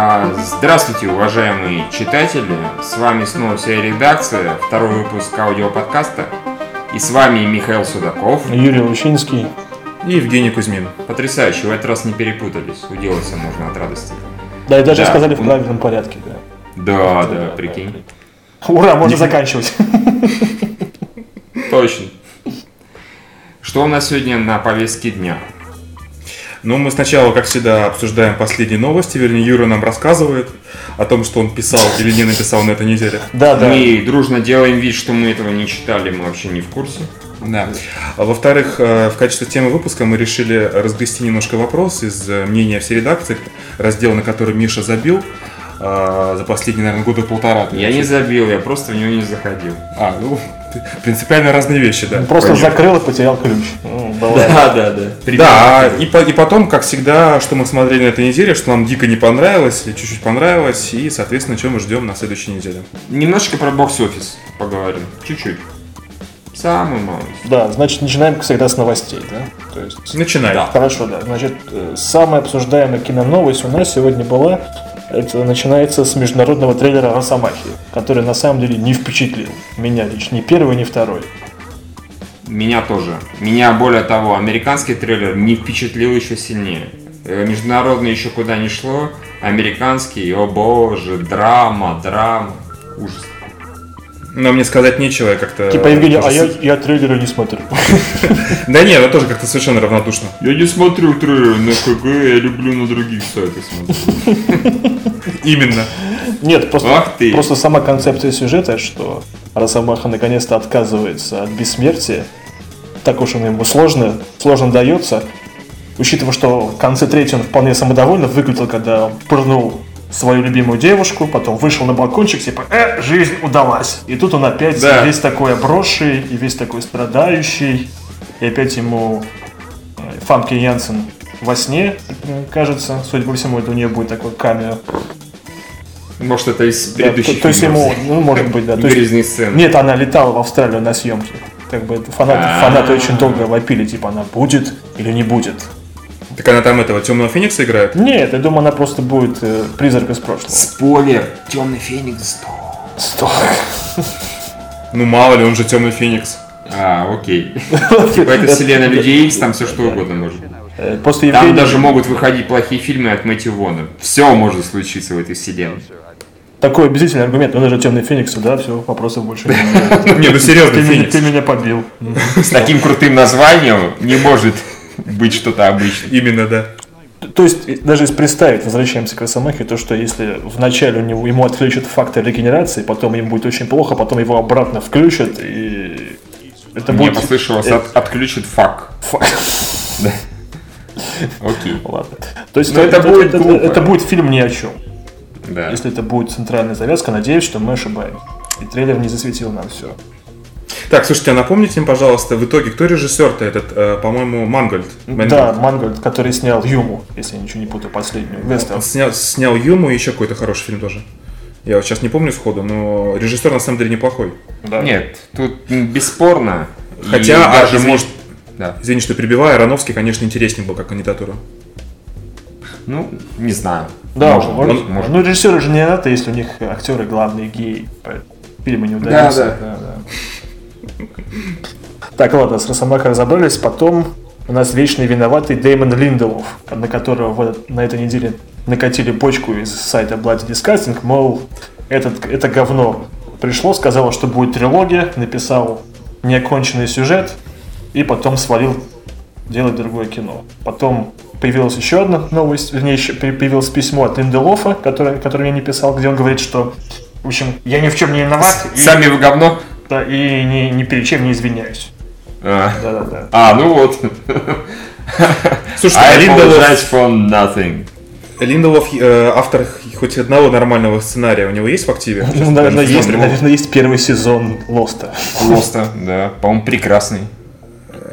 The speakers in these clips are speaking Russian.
А, Здравствуйте, уважаемые читатели! С вами снова вся редакция, второй выпуск аудиоподкаста. И с вами Михаил Судаков. Юрий Лучинский. И Евгений Кузьмин. Потрясающе, в этот раз не перепутались. Уделаться можно от радости. Да, и даже Да. сказали в правильном порядке. Да. Да, да, прикинь. Ура, можно заканчивать. Точно. Что у нас сегодня на повестке дня? Ну, мы сначала, как всегда, обсуждаем последние новости. Вернее, Юра нам рассказывает о том, что он писал или не написал на этой неделе. Да, да. Мы дружно делаем вид, что мы этого не читали, мы вообще не в курсе. Да. А во-вторых, э, в качестве темы выпуска мы решили разгрести немножко вопрос из э, мнения всей редакции, раздел, на который Миша забил э, за последние, наверное, года полтора. Я не забил, я просто в него не заходил. А, ну, принципиально разные вещи, да. Просто закрыл и потерял ключ. Ну. Да, да, да. Да, и, по- и потом, как всегда, что мы смотрели на этой неделе, что нам дико не понравилось, или чуть-чуть понравилось, и, соответственно, что мы ждем на следующей неделе. Немножечко про бокс-офис поговорим. Чуть-чуть. Самую малость. Да, значит, начинаем, как всегда, с новостей, да? То есть... Начинай. Да. Хорошо, да. Значит, э, самая обсуждаемая киноновость у нас сегодня была, это начинается с международного трейлера «Росомахи», который на самом деле не впечатлил меня лично, ни первый, ни второй. Меня тоже. Меня, более того, американский трейлер не впечатлил еще сильнее. Э, Международный еще куда не шло. Американский, о боже, драма, драма. Ужас. Но мне сказать нечего, я как-то... Типа, Евгений, а я, я трейлеры не смотрю. Да нет, я тоже как-то совершенно равнодушно. Я не смотрю трейлер на КГ, я люблю на других сайтах смотреть. Именно. Нет, просто, просто сама концепция сюжета, что Росомаха наконец-то отказывается от бессмертия, так уж он ему сложно, сложно дается, учитывая, что в конце третьего он вполне самодовольно выглядел, когда он пырнул свою любимую девушку, потом вышел на балкончик, типа, э, жизнь удалась. И тут он опять Да. весь такой обросший и весь такой страдающий, и опять ему э, Фамки Янсен во сне, э, кажется, судя по всему, это у нее будет такой камео. Может, это из Да, предыдущих то, то есть ему, ну, может быть, да. То есть, сцены. нет, она летала в Австралию на съемки. Как бы фанаты, фанаты очень долго вопили, типа, она будет или не будет. Так она там этого Темного Феникса играет? Нет, я думаю, она просто будет э, призрак из прошлого. Спойлер. Темный Феникс. Сто. Ну мало ли, он же Темный Феникс. А, окей. Типа это вселенная Людей Икс, там все что угодно может. Э, После Там Евгения даже могут выходить плохие фильмы от Мэтью Вона. Все может случиться в этой вселенной. такой убедительный аргумент, он же темный феникс, да, все, вопросов больше нет. Не, ну серьезно, ты меня побил. С таким крутым названием не может быть что-то обычное. Именно, да. То есть, даже если представить, возвращаемся к Росомахе, то, что если вначале у него, ему отключат фактор регенерации, потом ему будет очень плохо, потом его обратно включат, и это Мне будет... послышалось, э, от- отключит фак. фа- Окей. Ладно. То есть Но это будет это будет фильм ни о чем. Да. Если это будет центральная завязка, надеюсь, что мы ошибаемся. И трейлер не засветил нам все. Так, слушайте, а напомните мне, пожалуйста, в итоге, кто режиссер-то этот, э, по-моему, Мангольд? Да, Мангольд, который снял Юму, если я ничего не путаю, последнюю. Вестерн. Он снял, снял Юму и еще какой-то хороший фильм тоже. Я вот сейчас не помню сходу, но режиссер на самом деле неплохой. Да. Нет, тут бесспорно. и Хотя, а, даже извини, может... Да. Извини, что перебиваю, Ароновский, конечно, интереснее был как кандидатура. Ну, не знаю. Да, может, может, быть, может. Ну, режиссеры же не надо, если у них актеры главные геи. Фильмы не удаются. да. да. Так, ладно, с Росомахой разобрались. Потом у нас вечный виноватый Дэймон Линделов, на которого в этот- на этой неделе накатили почку из сайта Bloody Disgusting, мол, этот, это говно пришло, сказало, что будет трилогия, написал неоконченный сюжет и потом свалил делать другое кино. Потом появилась еще одна новость, вернее, еще появилось письмо от Линделофа, которое, которое я не писал, где он говорит, что, в общем, я ни в чем не виноват и, Сами вы говно? Да, и ни, ни перед чем не извиняюсь. А, Да-да-да. А, ну вот. Слушайте, а I Линделов, apologize for nothing. Линделов э, автор хоть одного нормального сценария у него есть в активе? Сейчас, Ну, наверное, есть, наверное, есть первый сезон Лоста. Просто, да. По-моему, прекрасный.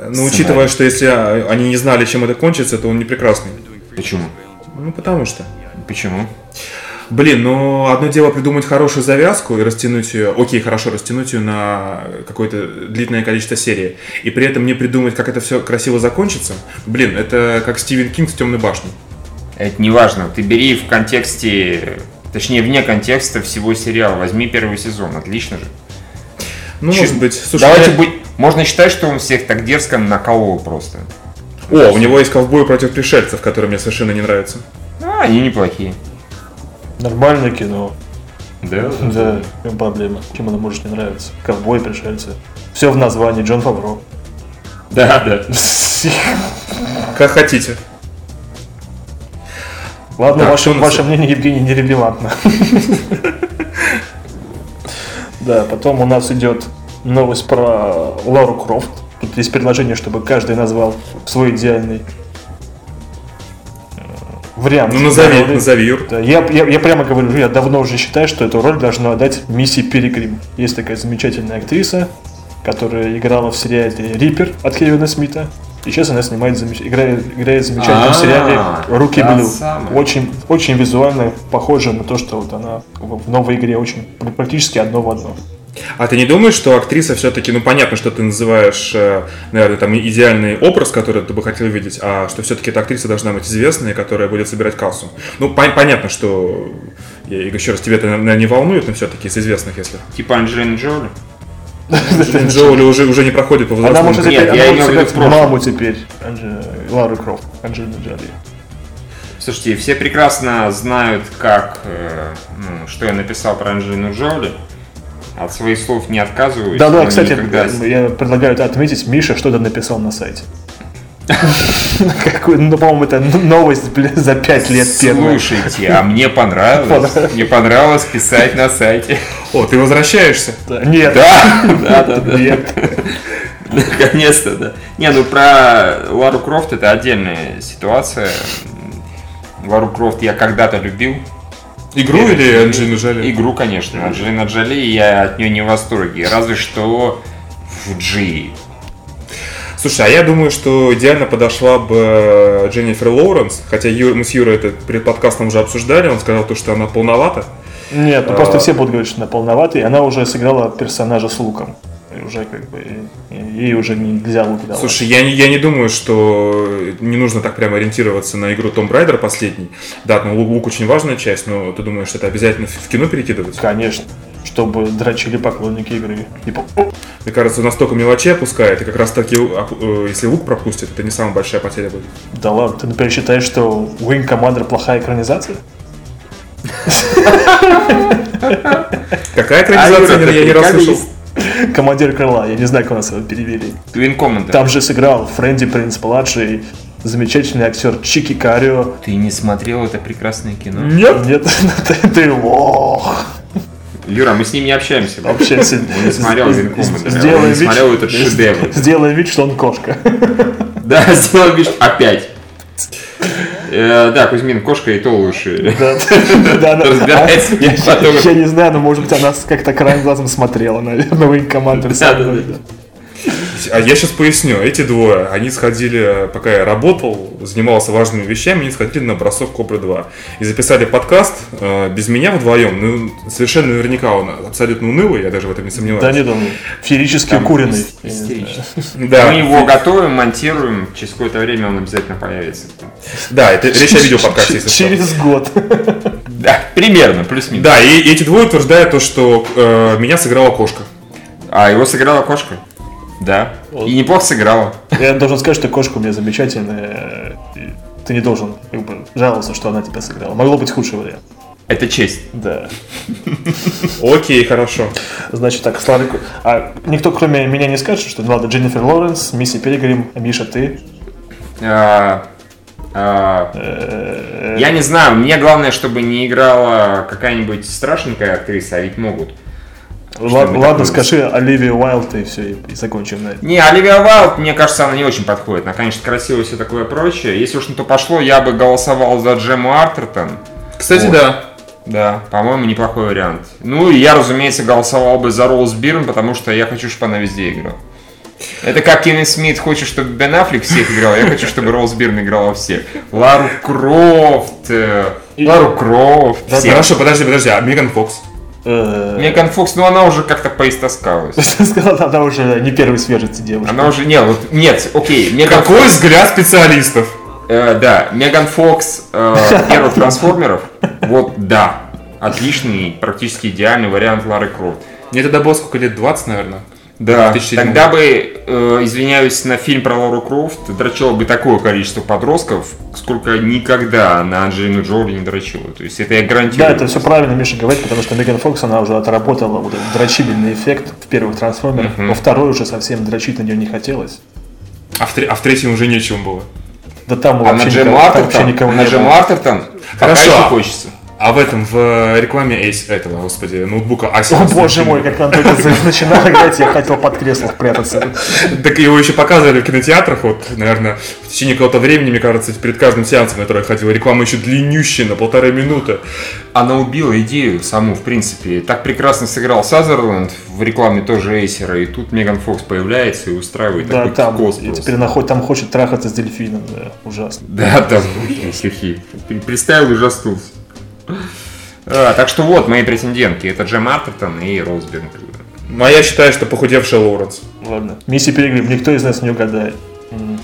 Ну, учитывая, что если а, они не знали, чем это кончится, то он не прекрасный. Почему? Ну, потому что. Почему? Блин, ну одно дело придумать хорошую завязку и растянуть ее, окей, хорошо, растянуть ее на какое-то длительное количество серий, и при этом не придумать, как это все красиво закончится. Блин, это как Стивен Кинг с темной башней. Это не важно. Ты бери в контексте, точнее вне контекста всего сериала. Возьми первый сезон, отлично же. Ну, Чё- может быть. Слушай, Давайте я- быть... Можно считать, что он всех так дерзко наколол просто. О, у него есть ковбой против пришельцев, который мне совершенно не нравится. А, они неплохие. Нормальное кино. Да? Да, в чем проблема? Чем оно может не нравиться? Ковбой, пришельцы. Все в названии, Джон Фавро. Да, да. Как хотите. Ладно, Так, ваше, ваше мнение, Евгений, нерелевантно. Да, потом у нас идет новость про Лару Крофт. Тут есть предложение, чтобы каждый назвал свой идеальный вариант. Ну, назови, роли. назови, Юр. Да, я, я, я прямо говорю, я давно уже считаю, что эту роль должна отдать Мисси Перегрим. Есть такая замечательная актриса, которая играла в сериале «Риппер» от Кевина Смита. И сейчас она снимает, замеч- играет, играет в замечательном А, сериале «Руки Блю». Очень, очень визуально похоже на то, что вот она в новой игре очень практически одно в одно. А ты не думаешь, что актриса все-таки, ну понятно, что ты называешь, э, наверное, там идеальный образ, который ты бы хотел видеть, а что все-таки эта актриса должна быть известная, которая будет собирать кассу. Ну, пон- понятно, что, я еще раз, тебя это, наверное, не волнует, но все-таки из известных, если. Типа Анджелина Джоли. Джоули уже, уже не проходит по Она возрастному. может, Нет, теперь, я она может в виду маму теперь Лары Крофт, Анджелина Джоли. Слушайте, все прекрасно знают, как, э, ну, что я написал про Анджелину Джоли. От своих слов не отказываюсь. Да-да, но кстати, никогда- я предлагаю это отметить. Миша что-то написал на сайте. Какую, ну, по-моему, это новость, блин, за пять лет первая. Слушайте, а мне понравилось. Мне понравилось писать на сайте. О, ты возвращаешься? Да, Нет, Да, да, да, да. нет. Наконец-то, да. Не, ну про Лару Крофт это отдельная ситуация. Лару Крофт я когда-то любил. Игру или Анджелину Джоли? Игру, конечно. Анджелина Джоли, я от нее не в восторге. Разве что в G. Слушай, а я думаю, что идеально подошла бы э, Дженнифер Лоуренс, хотя Ю- мы с Юрой это перед подкастом уже обсуждали, он сказал то, что она полновата. Нет, ну просто все будут говорить, что она полноватый. Она уже сыграла персонажа с луком. И уже как бы и- и ей уже нельзя лук давать. Слушай, я не, я не думаю, что не нужно так прямо ориентироваться на игру Том Брайдер последний. Да, ну лук, лук очень важная часть, но ты думаешь, это обязательно в кино перекидывать? Конечно. Чтобы дрочили поклонники игры. Типа, «О, Мне кажется, настолько мелочей опускает, и как раз таки, э, если лук пропустит, это не самая большая потеря будет. да ладно, ты, например, считаешь, что Wing Commander плохая экранизация? Какая экранизация, А, Юра, я не раз прикалываешься? слышал. Командир крыла, я не знаю, как у нас его перевели. Twin Commander. Там же сыграл Фрэнди Принц младший, замечательный актер Чики Карио. Ты не смотрел это прекрасное кино? Нет? Нет, ты, ты лох. Юра, мы с ним не общаемся. с- Он не смотрел сделай он не вид- смотрел этот шедевр. Сделай вид, что он кошка. Да, сделал вид, что- опять. Э, Да, Кузьмин, кошка и то лучше. Да, да, да. Разбирается Я, не знаю, но может быть она как-то краем глазом смотрела, наверное, Commander. со Да, да, да. А я сейчас поясню. Эти двое, они сходили, пока я работал, занимался важными вещами, они сходили на бросок Кобры 2. И записали подкаст э, без меня вдвоем. Ну, совершенно наверняка он абсолютно унылый, я даже в этом не сомневаюсь. Да, не думаю. Феерически Там истерично. Да, Мы его готовим, монтируем, через какое-то время он обязательно появится. да, это речь о видеоподкасте. Через год. Да, примерно, плюс-минус. Да, и эти двое утверждают то, что э, меня сыграла кошка. А его сыграла кошка? Да. И неплохо сыграла. Я должен сказать, что кошка у меня замечательная. Ты не должен как бы, жаловаться, что она тебя сыграла. Могло быть худший вариант. Это честь. Да. Окей, хорошо. Значит так, Славик... А никто, кроме меня, не скажет, что ну ладно, Дженнифер Лоуренс, Мисси Перегрим, Миша, ты. А, а, Э, Я не знаю, мне главное, чтобы не играла какая-нибудь страшненькая актриса, а ведь могут. Ладно, такое. скажи Оливия Уайлд и все, и, и закончим на этом. Не, Оливия Вайлд, мне кажется, она не очень подходит. Она, конечно, красивая и все такое прочее. Если уж на то пошло, я бы голосовал за Джему Артертон. Кстати, Вот. да. Да, по-моему, неплохой вариант. Ну, и я, разумеется, голосовал бы за Роуз Бирн, потому что я хочу, чтобы она везде играла. Это как Кевин Смит хочет, чтобы Бен Аффлек всех играл, я хочу, чтобы Роуз Бирн играла всех. Лару Крофт, э, Лару Крофт. Хорошо, подожди, подожди, а Меган Фокс? Э, Меган Фокс, ну она уже как-то поистоскалась. Сказала, она уже не первой свежести девушка. Она уже, нет, вот, нет, окей, Меган Какой взгляд специалистов? Э, да, Меган Фокс э, первых трансформеров. Вот да. Отличный, практически идеальный вариант Лары Крофт. Мне тогда было сколько лет? 20, наверное? Да, 2007 тогда бы, э, извиняюсь, на фильм про Лору Крофт дрочило бы такое количество подростков, сколько никогда на Анджелину Джоли не дрочило. То есть это я гарантирую. Да, это все правильно Миша говорит, потому что Меган Фокс, она уже отработала вот этот дрочибельный эффект в первых трансформерах. Во второй уже совсем дрочить на нее не хотелось. А в, тре- а в третьем уже нечем было. Да там А на вообще, Джем никого, там вообще Артертон, никого на Джем. Артертон пока Хорошо. еще хочется. А в этом, в э, рекламе Ace, этого, господи, ноутбука О Asus. боже мой, как нам только за- начинала играть, я хотел под кресло прятаться. Так его еще показывали в кинотеатрах, вот, наверное, в течение какого-то времени, мне кажется, перед каждым сеансом, на который я ходил, реклама еще длиннющая, на полторы минуты. Она убила идею саму, в принципе. Так прекрасно сыграл Сазерленд в рекламе тоже Эйсера, и тут Меган Фокс появляется и устраивает Да, такой там, кос и теперь она хоть- там хочет трахаться с дельфином, да, ужасно. Да, да, стихи. Представил и ужаснулся. А, так что вот мои претендентки. Это Джем Артертон и Роуз Бирн. Ну, а я считаю, что похудевшая Лоуренс. Ладно. Мисси Перегрим, никто из нас не угадает.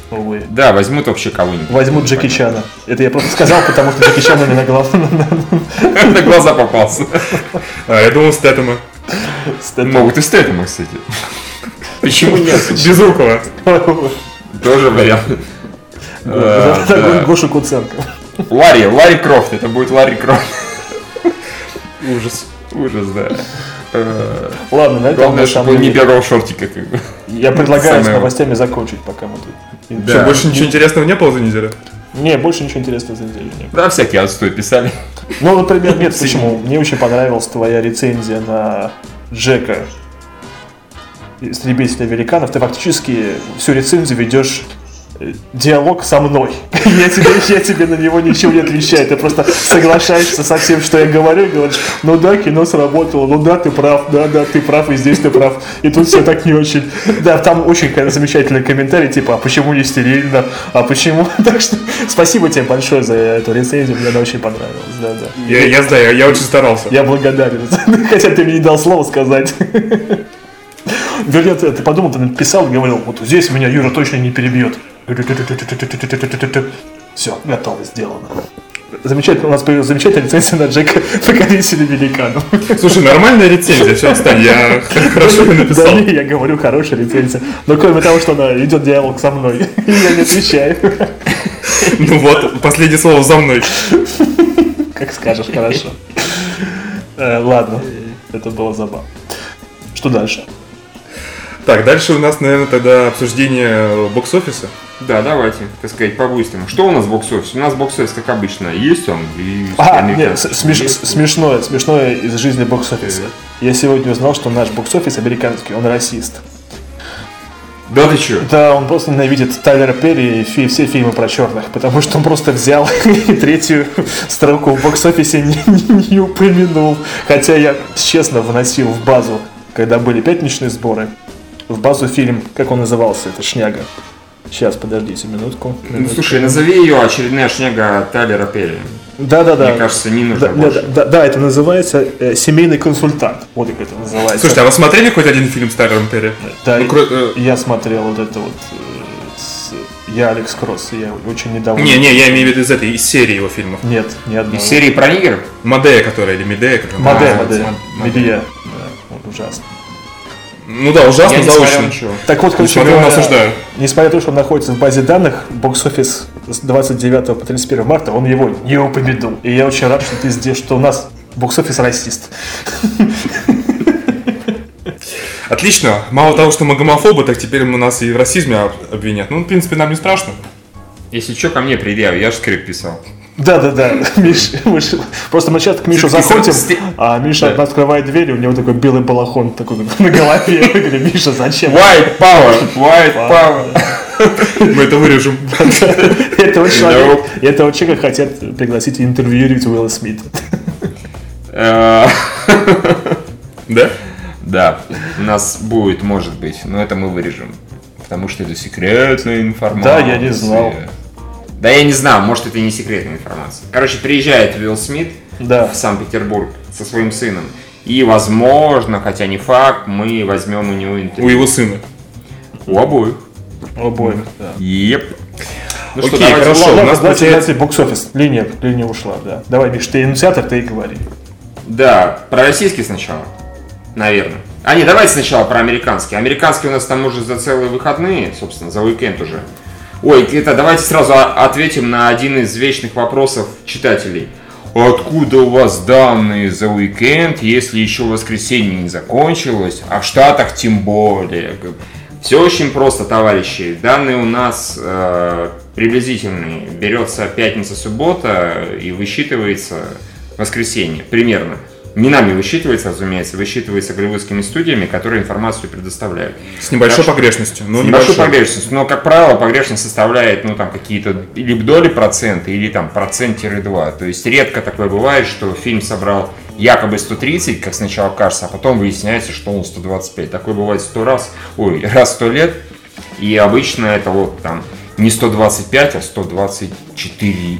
Увы. Да, возьмут вообще кого-нибудь. Возьмут Джеки Чана. Это я просто сказал, потому что Джеки Чан меня на голову. На глаза попался. А, я думал, Стэтэма. Могут и Стэттема, кстати. Почему нет? Безрукова. Тоже вариант. Гоша Куценко. Ларри, Ларри Крофт. Это будет Ларри Крофт. Ужас. Ужас, да. Э, Ладно, на этом Главное, чтобы он не бегал в шортиках. Я предлагаю с новостями закончить, пока мы тут. Да. Что, больше ничего интересного не было за неделю? Не, больше ничего интересного за неделю не было. Да, всякие отстой писали. Ну, например, нет, почему? Мне очень понравилась твоя рецензия на Джека истребителя великанов. Ты фактически всю рецензию ведешь диалог со мной. Я тебе, я тебе на него ничего не отвечаю. Ты просто соглашаешься со всем, что я говорю, и говоришь, ну да, кино сработало, ну да, ты прав, да, да, ты прав, и здесь ты прав. И тут все так не очень. Да, там очень конечно, замечательный комментарий, типа, а почему не стерильно, а почему... Так что спасибо тебе большое за эту рецензию, мне она очень понравилась. Да, да. Я, я знаю, я, очень старался. Я благодарен. Хотя ты мне не дал слова сказать. Вернее, ты, ты подумал, ты написал и говорил, вот здесь меня Юра точно не перебьет. Все, готово, сделано. Замечательно, у нас появилась замечательная рецензия на Джека Покорителя Великанов. Слушай, нормальная рецензия, все, отстань, я хорошо ее написал. Да, я говорю, хорошая рецензия. Но кроме того, что она идет диалог со мной, я не отвечаю. Ну вот, последнее слово за мной. Как скажешь, хорошо. Э, Ладно, это было забавно. Что дальше? Так, дальше у нас, наверное, тогда обсуждение бокс-офиса. Да, давайте, так сказать, по-быстрому. Что у нас бокс-офис? У нас бокс-офис, как обычно, есть он. И А, нет, смеш- есть. смешное, смешное из жизни бокс-офиса. Я сегодня узнал, что наш бокс-офис американский, он расист. Да ты чё? Да, он просто ненавидит Тайлера Перри и фи- все фильмы про черных, потому что он просто взял и третью строку в бокс-офисе не, не- не упомянул. Хотя я честно вносил в базу, когда были пятничные сборы, в базу фильм, как он назывался, это шняга. Сейчас, подождите минутку. Ну, слушай, назови ее очередная шняга Тайлера Перри. Да-да-да. Мне кажется, не нужно Да, больше. да, да, да, это называется э, семейный консультант. Вот как это называется. Слушайте, а вы смотрели хоть один фильм с Тайлером Перри? Да, Ну, кро- э, я смотрел вот это вот э, с- я Алекс Кросс, я очень недоволен. Не-не, я имею в виду из этой, из серии его фильмов. Нет, ни одного. Из серии про нигеров? Мадея, которая, или Медея, как она Маде, называется. Маде, Маде. Медия. Да, вот ужасно. Ну да, ужасно, Я заочно. ничего. Так вот, короче говоря, осуждаю. несмотря на то, что он находится в базе данных, бокс-офис с 29 по 31 марта, он его не упомянул. И я очень рад, что ты здесь, что у нас бокс-офис расист. Отлично. Мало того, что мы гомофобы, так теперь мы нас и в расизме об- обвинят. Ну, в принципе, нам не страшно. Если что, ко мне предъяви, я же скрипт писал. Да-да-да, Миш, Миш- просто мы часто к Мишу заходим, а Миша Да. открывает дверь, и у него такой белый балахон такой на голове. Я говорю, Миша, зачем? White power! White power! Мы это вырежем. Этого человека, этого человека хотят пригласить интервьюировать Уилла Смита. Э, Да? Да, у нас будет, может быть, но это мы вырежем. Потому что это секретная информация. Да, я не знал. Да я не знаю, может это и не секретная информация. Короче, приезжает Уилл Смит Да. в Санкт-Петербург со своим сыном. И, возможно, хотя не факт, мы возьмем у него У интервью. его сына. У обоих. Обоих, да. Еп. Ну Окей, давайте- хорошо. Ладно, у нас давайте, получается- давайте бокс-офис. Линия, линия ушла, да. Давай, Миш, ты инициатор, ты и говори. Да, про российский сначала, наверное. А не, давайте сначала про американский. Американский у нас там уже за целые выходные, собственно, за уикенд уже. Ой, это давайте сразу ответим на один из вечных вопросов читателей. Откуда у вас данные за уикенд, если еще воскресенье не закончилось, а в Штатах тем более? Все очень просто, товарищи. Данные у нас э, приблизительные. Берется пятница-суббота и высчитывается воскресенье, примерно. Не нами высчитывается, разумеется, высчитывается голливудскими студиями, которые информацию предоставляют. С небольшой Так погрешностью. Ну, С небольшой погрешностью, но, как правило, погрешность составляет, ну, там, какие-то или доли процента, или там процент-два. То есть редко такое бывает, что фильм собрал якобы 130, как сначала кажется, а потом выясняется, что он 125. Такое бывает сто раз, ой, раз сто лет. И обычно это вот там не 125, а 124,9.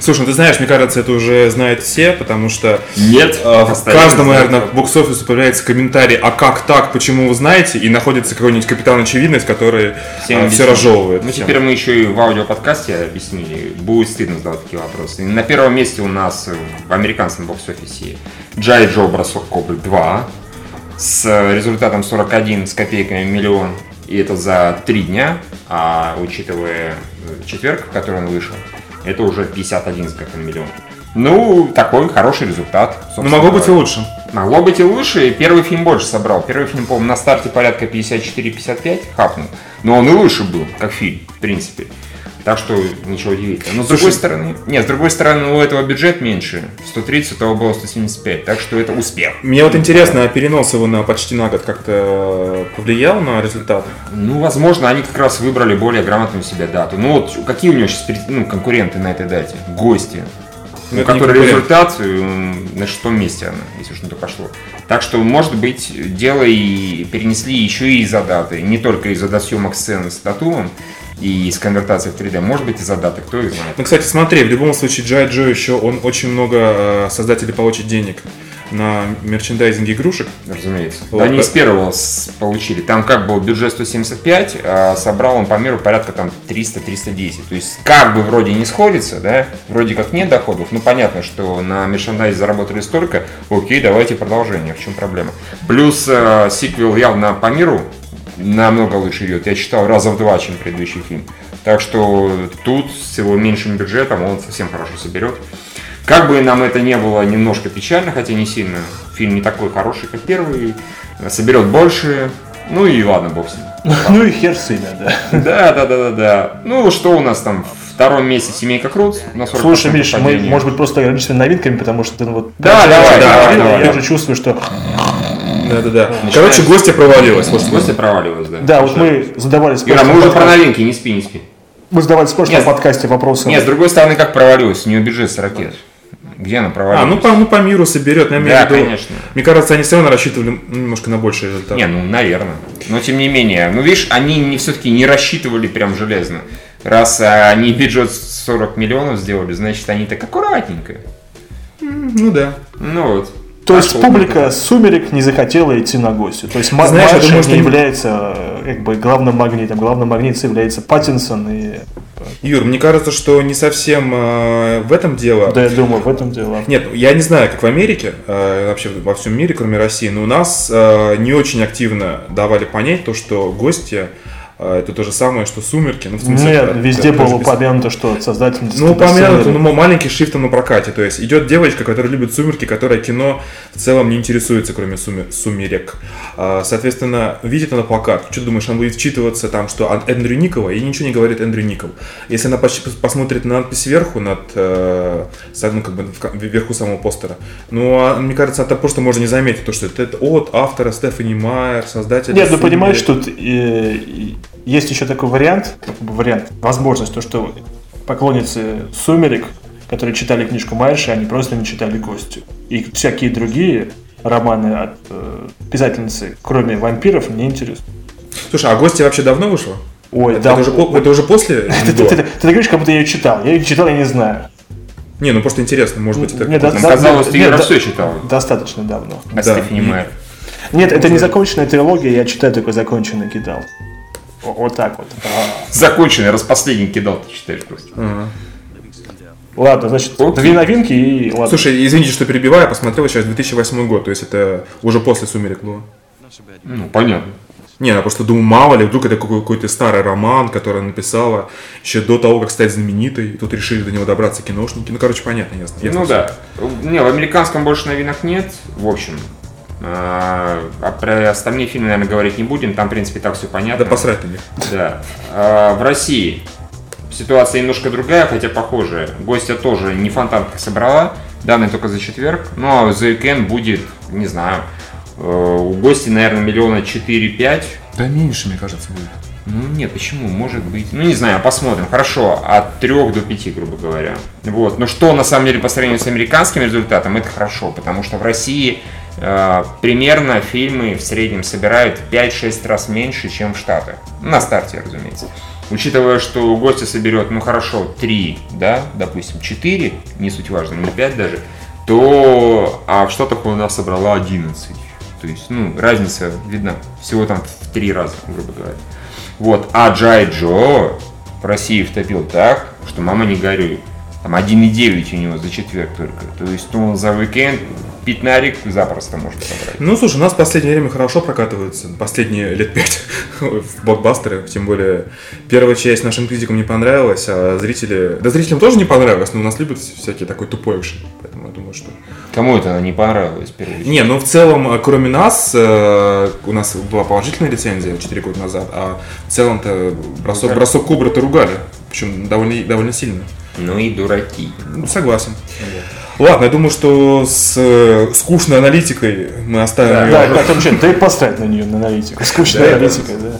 Слушай, ну ты знаешь, мне кажется, это уже знают все, потому что Нет, э, в каждом, наверное, бокс-офисе появляется комментарий, а как так, почему вы знаете, и находится какой-нибудь капитан очевидность, который Всем все объяснили. разжевывает. Ну, теперь мы еще и в аудиоподкасте объяснили. Будет стыдно задавать такие вопросы. На первом месте у нас в американском бокс-офисе Джай Джо Бросок Кобры 2 с результатом 41 с копейками миллион. И это за три дня, а учитывая э, четверг, в который он вышел, это уже 51 с каким миллион. Ну, такой хороший результат. Ну, могло быть и лучше. Могло быть и лучше, и первый фильм больше собрал. Первый фильм, по-моему, на старте порядка 54-55 хапнул. Но он и лучше был, как фильм, в принципе. Так что ничего удивительного. Но с Слушай- другой стороны, нет, с другой стороны, у этого бюджет меньше. 130, у того было 175. Так что это успех. Мне вот интересно, а перенос его на почти на год как-то повлиял на результат? Ну, возможно, они как раз выбрали более грамотную себе дату. Ну вот, какие у него сейчас ну, конкуренты на этой дате? Гости. Ну, у это не которой конкурент. результат м, на шестом месте она, если уж на то пошло. Так что, может быть, дело и перенесли еще и из-за даты. Не только из-за досъемок сцены с татуом и из конвертации в 3D. Может быть, из-за даты, кто их знает. Ну, кстати, смотри, в любом случае, Джай Джо еще, он очень много э, создателей получит денег на мерчендайзинг игрушек. Разумеется. Вот. Да они из первого с- получили. Там как был бюджет 175, а собрал он по миру порядка там 300-310. То есть как бы вроде не сходится, да, вроде как нет доходов. Ну понятно, что на мерчендайзе заработали столько, окей, давайте продолжение, в чем проблема. Плюс э, сиквел явно по миру намного лучше идет. Я читал раза в два, чем предыдущий фильм. Так что тут с его меньшим бюджетом он совсем хорошо соберет. Как бы нам это не было немножко печально, хотя не сильно, фильм не такой хороший, как первый, соберет больше, ну и ладно, бог с ним. Ну и хер с ними, да. Да, да, да, да, да. Ну, что у нас там? Втором месте семейка Крут на 40% Слушай, Миш, мы, может быть, просто ограничимся новинками, потому что ты ну, вот... Да, давай, давай. Я уже чувствую, что... Да-да-да. Короче, гостья провалилась. Вот, Гостья проваливалась, да. Да, вот мы задавались... Юра, мы уже про новинки, не спи, не спи. Мы задавались в прошлом подкасте вопросом. Нет, с другой стороны, как провалилась? У нее бюджет с ракет. Где она провалилась? А, ну по, ну по миру соберет, я имею Да, виду. конечно. Мне кажется, они все равно рассчитывали ну, немножко на больший результат. Не, ну, наверное. Но тем не менее. Ну, видишь, они не, все-таки не рассчитывали прям железно. Раз а, они бюджет 40 миллионов сделали, значит, они так аккуратненько. Ну да. Ну вот. То есть публика «Сумерек» не захотела идти на гостю. То есть Знаешь, Маршалл думаю, что не является э, как бы главным магнитом. Главным магнитом является Паттинсон. И, Юр, мне кажется, что не совсем э, в этом дело. да, я думаю, в этом дело. Нет, я не знаю, как в Америке, э, вообще во всем мире, кроме России, но у нас э, не очень активно давали понять то, что гости э, это то же самое, что сумерки. Ну, в смысле, Нет, это- везде это было без- упомянуто, что создательница Ну, упомянуто, бестселлера. ну, маленький шрифтом на прокате. То есть идет девочка, которая любит сумерки, которая кино в целом не интересуется, кроме суме- сумерек. А, Соответственно, видит она плакат. Что ты думаешь, она будет вчитываться там, что от Эндрю Никова, и ничего не говорит Эндрю Никол. Если она посмотрит на надпись сверху, над, э, ну, как бы вверху самого постера, ну, а, мне кажется, это просто можно не заметить, то, что это, это от автора Стефани Майер, создателя Нет, ну понимаешь, и- есть еще такой вариант, как бы вариант, возможность, то, что поклонницы «Сумерек», которые читали книжку Майерши, они просто не читали «Гостю». И всякие другие романы от э, писательницы, кроме «Вампиров», не интересуют. Слушай, а гости вообще давно вышла? Ой, Это, да, уже, по- это уже после? ты, до? ты- ты- ты так говоришь, как будто я ее читал. Я ее читал, я не знаю. Не, ну просто интересно, может быть, это... Мне Нам казалось, ты да- все читал. Достаточно давно. От Да. Стефани Майер. Нет, это не законченная трилогия, я читаю только законченный кидал. Вот так вот. А. Законченный, раз последний кидал, ты считаешь просто. Ладно, значит, Окей. две новинки и ладно. Слушай, извините, что перебиваю, я посмотрел сейчас 2008 год, то есть это уже после «Сумерек» было. Ну, понятно. Не, я просто думаю, мало ли, вдруг это какой- какой-то старый роман, который она написала еще до того, как стать знаменитой, и тут решили до него добраться киношники. Ну, короче, понятно, ясно. ясно Ну всё. да. Не, в американском больше новинок нет, в общем. А а про остальные фильмы, наверное, говорить не будем. Там, в принципе, так все понятно. Да посрать на них. Да. А, в России ситуация немножко другая, хотя похожая. Гостя тоже не фонтанка собрала. Данные только за четверг. Ну, а за уикенд будет, не знаю, э, у гостя, наверное, миллиона 4-5. Да меньше, мне кажется, будет. Ну, нет, почему? Может быть. Ну, не знаю, посмотрим. Хорошо, от 3 до 5, грубо говоря. Вот. Но что, на самом деле, по сравнению с американским результатом, это хорошо, потому что в России примерно фильмы в среднем собирают 5-6 раз меньше, чем в Штатах. На старте, разумеется. Учитывая, что гостя соберет, ну хорошо, 3, да, допустим, 4, не суть важно, не 5 даже, то а в Штатах у нас собрала 11. То есть, ну, разница видна. Всего там в 3 раза, грубо говоря. Вот, а Джай Джо в России втопил так, что мама не горюй. Там 1,9 у него за четверг только. То есть, ну, за уикенд пятнарик запросто может собрать. Ну, слушай, у нас в последнее время хорошо прокатываются, последние лет пять в блокбастеры, тем более первая часть нашим критикам не понравилась, а зрители... Да зрителям тоже не понравилось, но у нас любят всякий такой тупой экшен, поэтому я думаю, что... Кому это не понравилось Не, ну в целом, э, кроме нас, э, у нас была положительная рецензия 4 года назад, а в целом-то бросок, бросок кубра-то ругали, причем довольно, довольно сильно. Ну и дураки. Ну, согласен. Ладно, я думаю, что с э, скучной аналитикой мы оставим Да, ее. да, вообще, да и поставь на нее на аналитику. Скучная Да, аналитика, да.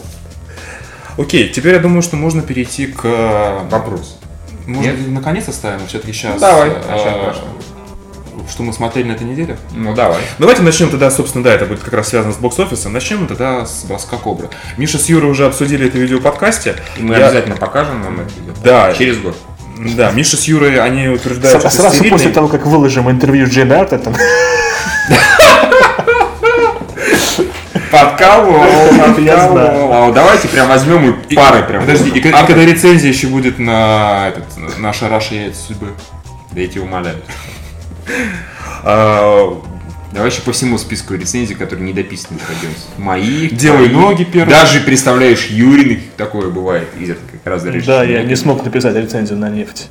Окей, теперь я думаю, что можно перейти к... э, Вопрос. Может, Нет? наконец оставим все-таки сейчас. Давай, э, начнем, конечно. что мы смотрели на этой неделе? Ну давай. Давайте начнем тогда, собственно, да, это будет как раз связано с бокс-офисом. Начнем тогда с броска Кобры. Миша с Юрой уже обсудили это видео в подкасте. И мы Я- обязательно покажем вам это видео. Да. Через год. Да, Миша с Юрой, они утверждают, что Сразу стерильный. после того, как выложим интервью с Джейн Я знаю. подколол. А давайте прям возьмем и пары прям. Подожди, и, и А, когда рецензия еще будет на этот, на Шараша яйца судьбы. Да я тебя умоляю. А, Давай еще по всему списку рецензий, которые не дописаны пройдемся. Мои. Делай твои. ноги первым. Даже представляешь, Юриных такое бывает. Изредка как раз да, я не смог написать рецензию на нефть.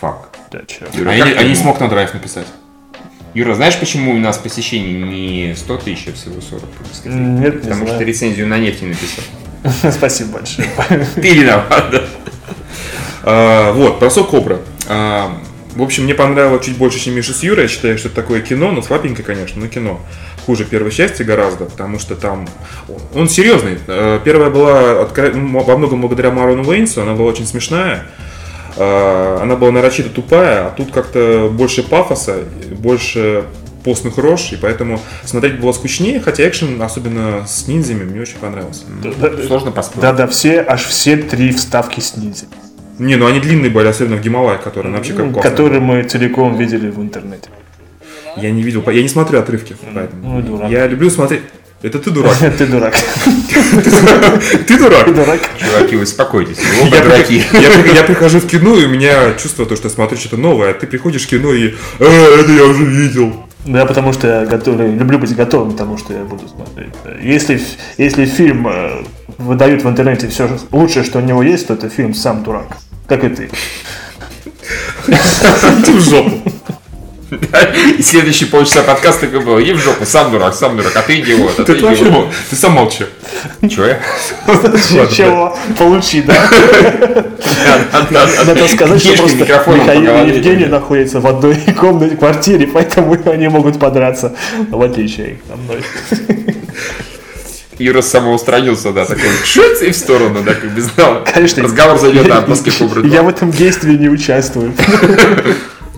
Фак. Да, чё. Юра, а я, как не- а не смог на драйв написать. Юра, знаешь, почему у нас посещений не 100 тысяч, а всего 40 по дискотеке? Нет, не Потому что знаю. рецензию на нефть не написал. Спасибо большое. Ты виноват, да. А, вот, бросок Кобра. В общем, мне понравилось чуть больше, чем Миша с Юрой. Я считаю, что это такое кино, ну, слабенькое, конечно, но кино. Хуже первой части гораздо, потому что там... Он серьезный. Э, Первая была откро- во многом благодаря Марону Уэйнсу, она была очень смешная. Э, Она была нарочито тупая, а тут как-то больше пафоса, больше постных рож, и поэтому смотреть было скучнее, хотя экшен, особенно с ниндзями, мне очень понравился. Сложно поспорить. Да-да, все, аж все три вставки с ниндзя, Не, ну они длинные были, особенно в Гималае, которые вообще как классно. которые мы целиком видели в интернете. Я не видел, я не смотрю отрывки, поэтому. Ну, дурак. Я люблю смотреть. Это ты дурак. Ты дурак. Ты дурак. Ты дурак. Чуваки, успокойтесь. Вы оба Я, дураки. я при- я прихожу в кино, и у меня чувство, то, что я смотрю что-то новое, а ты приходишь в кино и «Э, это я уже видел. Да, потому что я готовый, люблю быть готовым к тому, что я буду смотреть. Если, если фильм э, выдают в интернете все лучшее, что у него есть, то это фильм «Сам дурак». Как и ты. Иди в жопу. И следующий полчаса подкаста такой был. Иди в жопу, сам дурак, сам дурак, а ты идиот, а ты Ты идиот. Ты сам молчи. Чё я? Чего? Получи, да? Надо сказать, что просто Михаил и. Евгений находятся в одной комнате, квартире, поэтому они могут подраться, в отличие от мной. Юра самоустранился, да, такой шуц и в сторону, да, как бы знал. Конечно. Разговор зайдет на отпуске. Я в этом действии не участвую.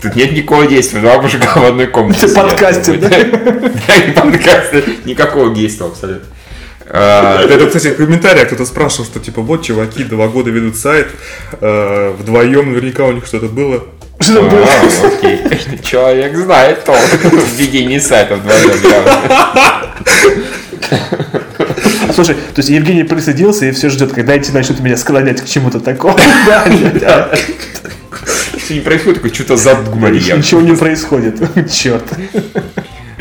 Тут нет никакого действия, два мужика в одной комнате. Это сидят, подкасте, как бы, Да, не подкасте, никакого действия абсолютно. А, Это, кстати, в комментариях кто-то спрашивал, что типа вот чуваки два года ведут сайт, э, вдвоем наверняка у них что-то было. Что было? а, Окей. Человек знает толк в ведении сайтов вдвоем. Слушай, то есть Евгений присоединился и все ждет, когда эти начнут меня склонять к чему-то такому. Что не происходит, такой что-то задумали. Ничего не происходит. Черт.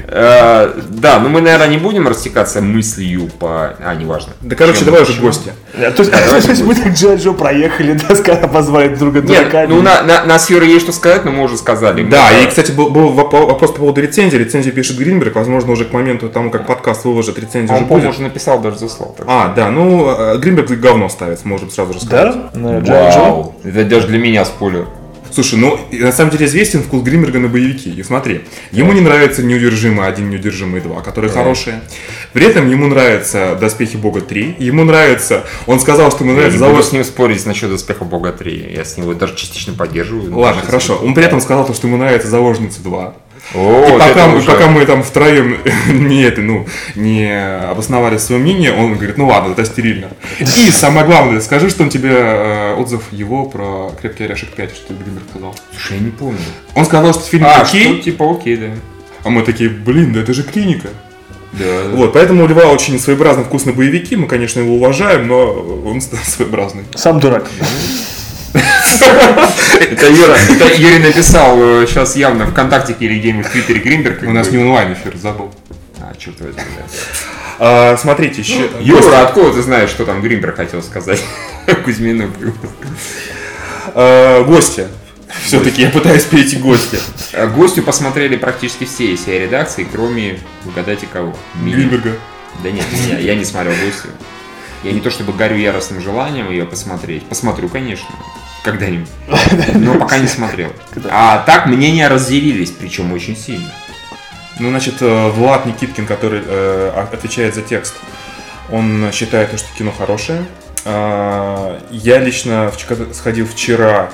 Э, Да, ну мы, наверное, не будем растекаться мыслью по... А, неважно. Да, короче, давай уже гости. А, То есть, мы так Джо Джо проехали, да, сказали, позвали друга Нет, дураками. ну на, на, на с Юрой есть что сказать, но мы уже сказали. Да, и, кстати, был, был воп- вопрос по поводу рецензии. Рецензию пишет Гринберг. Возможно, уже к моменту тому, как подкаст выложит, рецензия А уже он, по-моему, будет. уже написал, даже заслал. А, да, ну, э, Гринберг говно ставит, можем сразу же сказать. Да? Джо это даже для меня спойлер. Слушай, ну, на самом деле известен вкус Гринберга на боевики. И смотри, ему не нравится «Неудержимый 1», «Неудержимый 2», которые Да. хорошие. При этом ему нравятся «Доспехи Бога 3». Ему нравится... Он сказал, что ему Я нравится не буду завод... с ним спорить насчет успеха Бога 3. Я с него даже частично поддерживаю. но Ладно, хорошо. Он при этом сказал, то, что ему нравится «Заложница 2». О, И вот пока, уже- пока мы там втроем не, это, ну, не обосновали свое мнение, он говорит, ну ладно, это стерильно. И самое главное, скажи, что он тебе э, отзыв его про «Крепкий орешек 5», что Гринберг сказал. Слушай, я не помню. Он сказал, что фильм А, окей, что типа окей, да. а мы такие, блин, да это же клиника. Да. Вот, поэтому у Льва очень своеобразный вкус на боевики, мы, конечно, его уважаем, но он своеобразный. Сам дурак. Это Юра, это Юрий написал сейчас явно ВКонтакте или где-нибудь в Твиттере Гринберг. У нас не онлайн эфир, забыл. А, черт возьми, да. А, смотрите, еще... Юра, откуда ты знаешь, что там Гринберг хотел сказать? Кузьмину. А, гости. Все-таки я пытаюсь перейти к гости. А Гостю посмотрели практически все из всей редакции, кроме, угадайте кого? Меня. Гринберга. Да нет, я не смотрел гостю. Я не то чтобы горю яростным желанием ее посмотреть. Посмотрю, конечно. Когда-нибудь. Но пока не смотрел. А так мнения разделились, причем очень сильно. Ну, значит, э, Влад Никиткин, который э, отвечает за текст, он считает, что кино хорошее. А, Я лично сходил вчера,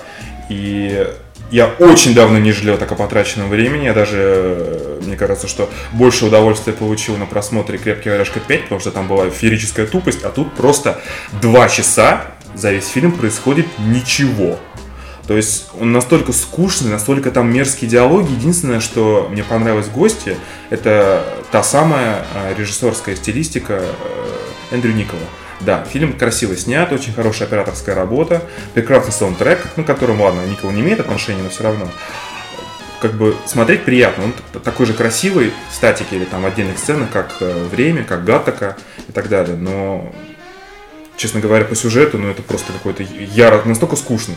и я очень давно не жалел так о потраченном времени. Я даже, э, мне кажется, что больше удовольствия получил на просмотре «Крепкий орешка 5», потому что там была феерическая тупость, а тут просто два часа за весь фильм происходит ничего. То есть он настолько скучный, настолько там мерзкие диалоги. Единственное, что мне понравилось в «Гости», это та самая э, режиссерская стилистика э, Эндрю Никола. Да, фильм красиво снят, очень хорошая операторская работа, прекрасный саундтрек, ну, к которому, ладно, Никол не имеет отношения, но все равно. Как бы смотреть приятно, он такой же красивый в статике или там отдельных сценах, как э, «Время», как «Гаттака» и так далее, но, честно говоря, по сюжету, ну, это просто какой-то яро... настолько скучный.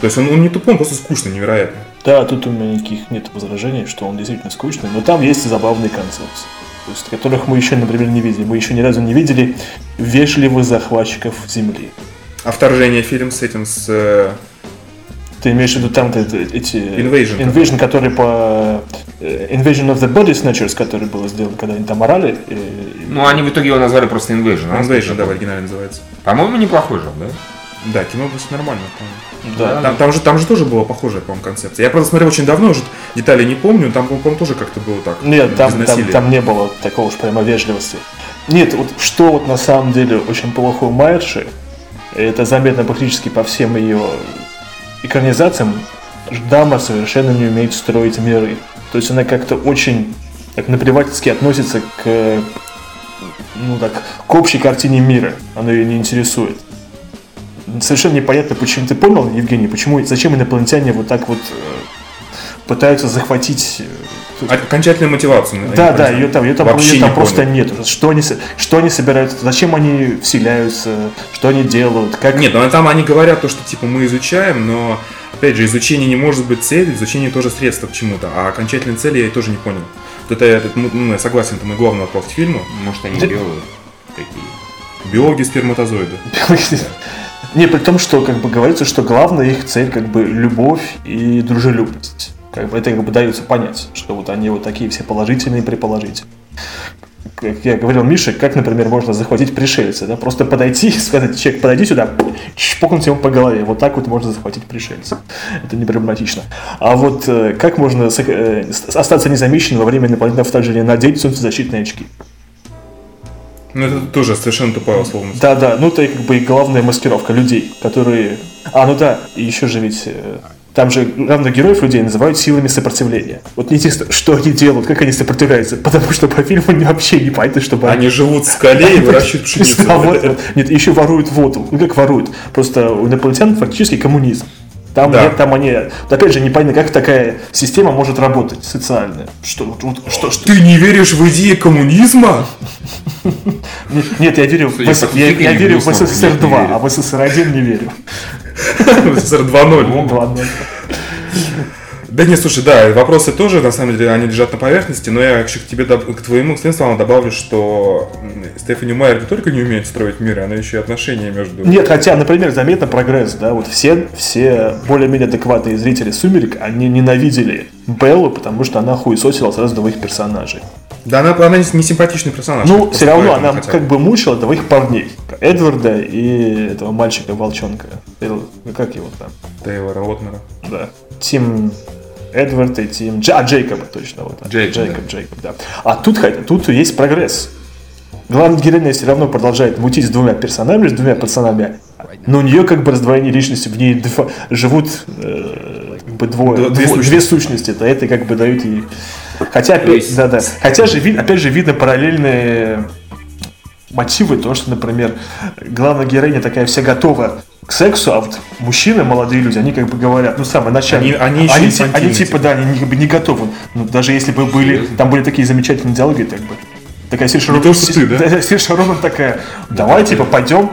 То есть он, он не тупой, он просто скучный, невероятно. Да, тут у меня никаких нет возражений, что он действительно скучный, но там есть и забавные концепции, то есть, которых мы еще, например, не видели. Мы еще ни разу не видели вежливых захватчиков Земли. А вторжение фильм с этим, с... Ты имеешь в виду там эти... Invasion. Invasion, который по... э, Invasion of the Body Snatchers, который был сделан, когда они там орали. э, Ну, они в итоге его назвали просто Invasion. а? Invasion, да, в оригинале называется. По-моему, неплохой же, да? Да, кино было нормально, по-моему. Да. Там, там же, там же тоже была похожая, по-моему, концепция. Я, правда, смотрел очень давно, уже деталей не помню, там, по-моему, тоже как-то было так. Нет, там, там, там не было такого уж прямо вежливости. Нет, вот что вот на самом деле очень плохо у Майерши, это заметно практически по всем ее экранизациям, дама совершенно не умеет строить миры. То есть она как-то очень так наплевательски относится к, ну так, к общей картине мира. Она ее не интересует. Совершенно непонятно, почему ты понял, Евгений, почему, зачем инопланетяне вот так вот э, пытаются захватить А- Окончательную мотивацию. они да, да, ее там, ее там, Вообще её там не просто нет. Что они, что они собираются, зачем они вселяются, что они делают, как... Нет, ну там они говорят то, что типа мы изучаем, но опять же, изучение не может быть целью, изучение тоже средство к чему-то, а окончательной цели я тоже не понял. Вот это, это, ну, я согласен, это мой главный вопрос к фильму. Может, они белые такие. Биологи сперматозоиды. Не, при том, что как бы говорится, что главная их цель как бы любовь и дружелюбность. Как бы это как бы дается понять, что вот они вот такие все положительные и. Как я говорил Мише, как, например, можно захватить пришельца, да, просто подойти и сказать, человек, подойди сюда, чпокнуть ему по голове, вот так вот можно захватить пришельца. Это не проблематично. А вот э, как можно э, остаться незамеченным во время инопланетного вторжения, надеть солнцезащитные очки? Ну это тоже совершенно тупая условность. Да, да, ну это как бы и главная маскировка людей, которые... А, ну да, еще же ведь э, Там же главных героев людей называют силами сопротивления. Вот не интересно, что они делают, как они сопротивляются, потому что по фильму они вообще не понятно, чтобы Они живут в скале и выращивают пшеницу. Вот, вот. Нет, еще воруют воду. Ну как воруют? Просто у инопланетян фактически коммунизм. Там Да. нет, там они. Опять же, непонятно, как такая система может работать социальная. Что, вот, вот, что, что? Ты не веришь в идеи коммунизма? Нет, я верю, в, Судя по СС- я, я книгам, верю в грустно, СССР нет, не 2, верю. а в СССР 1 не верю. СССР 2.0. Ладно. Да не, слушай, да, вопросы тоже, на самом деле, они лежат на поверхности, но я еще к тебе, к твоему, словам добавлю, что Стефани Майер не только не умеет строить мир, она еще и отношения между... Нет, хотя, например, заметно прогресс, да, вот все, все более-менее адекватные зрители «Сумерек», они ненавидели Беллу, потому что она хуесосила сразу двоих персонажей. Да, она, она не симпатичный персонаж. Ну, все равно она хотя как бы мучила двоих парней. Эдварда и этого мальчика-волчонка. Ну, Как его там? Тейлора Лотнера. Да. Тим Эдвард и Тим... Дж- А, Джейкоба точно. Вот. Джейкоб, Джейкоб, Джейкоб, да. А тут, тут есть прогресс. Главная героиня все равно продолжает мутить с двумя персонажами, с двумя пацанами. Но у нее как бы раздвоение личности, в ней живут э, как бы двое, две дво- сущности. две сущности. Это, это как бы дают ей... Хотя, опять, да, да. Хотя же, опять же, видно параллельные мотивы, то, что, например, главная героиня такая вся готова к сексу, а вот мужчины, молодые люди, они как бы говорят, ну, самое начало. Они- они еще ти- инфантильны, они типа, типа. да, они как бы не готовы. Ну, даже если бы были, там были такие замечательные диалоги, так бы. Такая Сирша ты, да? Сирша Роман такая, давай, типа, пойдем,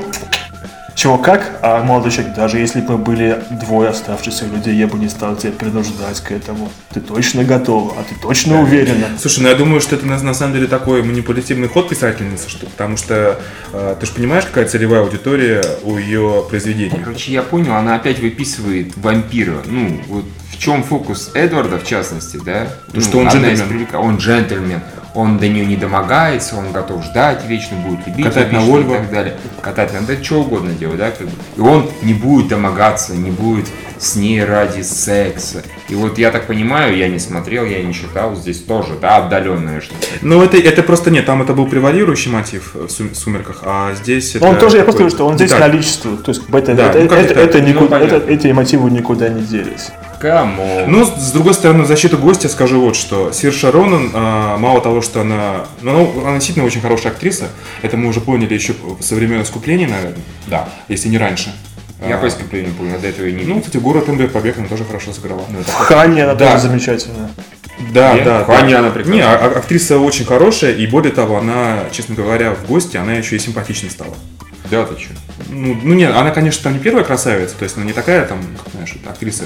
чего как, а молодой человек, даже если бы мы были двое оставшихся людей, я бы не стал тебя принуждать к этому. Ты точно готова, а ты точно уверена. Слушай, ну я думаю, что это на, на самом деле такой манипулятивный ход писательницы, что, потому что э, ты же понимаешь, какая целевая аудитория у ее произведений. Короче, я понял, она опять выписывает вампира. Ну, вот в чем фокус Эдварда, в частности, да? Ну, что он джентльмен. привлека- Он джентльмен. Он до нее не домогается, он готов ждать вечно, будет любить Катать на Вольво. и так далее. Катать на да, что угодно делать, да? Как бы. И он не будет домогаться, не будет с ней ради секса. И вот я так понимаю, я не смотрел, я не читал, здесь тоже, да, отдаленное что-то. Ну, это, это просто нет, там это был превалирующий мотив в «Сум- «Сумерках», а здесь это... Он тоже, я просто говорю, что он здесь деталь. наличествует. То есть, это, Да, это, ну, это, деталь. это Ну, никуда- понятно. это- эти мотивы никуда не делись. Come on. Ну, с другой стороны, в защиту гостя скажу вот что. Сирша Ронан, а, мало того, что она... Ну, она- она действительно очень хорошая актриса. Это мы уже поняли еще со времен искупления, наверное. да. Если не раньше. Я А, по искуплению понял, до этого и не Ну, кстати, город Эмбер Побег она тоже хорошо сыграла. Ну, Ханне она Да. тоже замечательная. Да, Нет? да. Хане да. она прекрасна. Не, а- а- актриса очень хорошая, и более того, она, честно говоря, в Гостье, она еще и симпатичной стала. Да, ты что? Ну, ну нет, она, конечно, там не первая красавица, то есть она не такая там, знаешь, актриса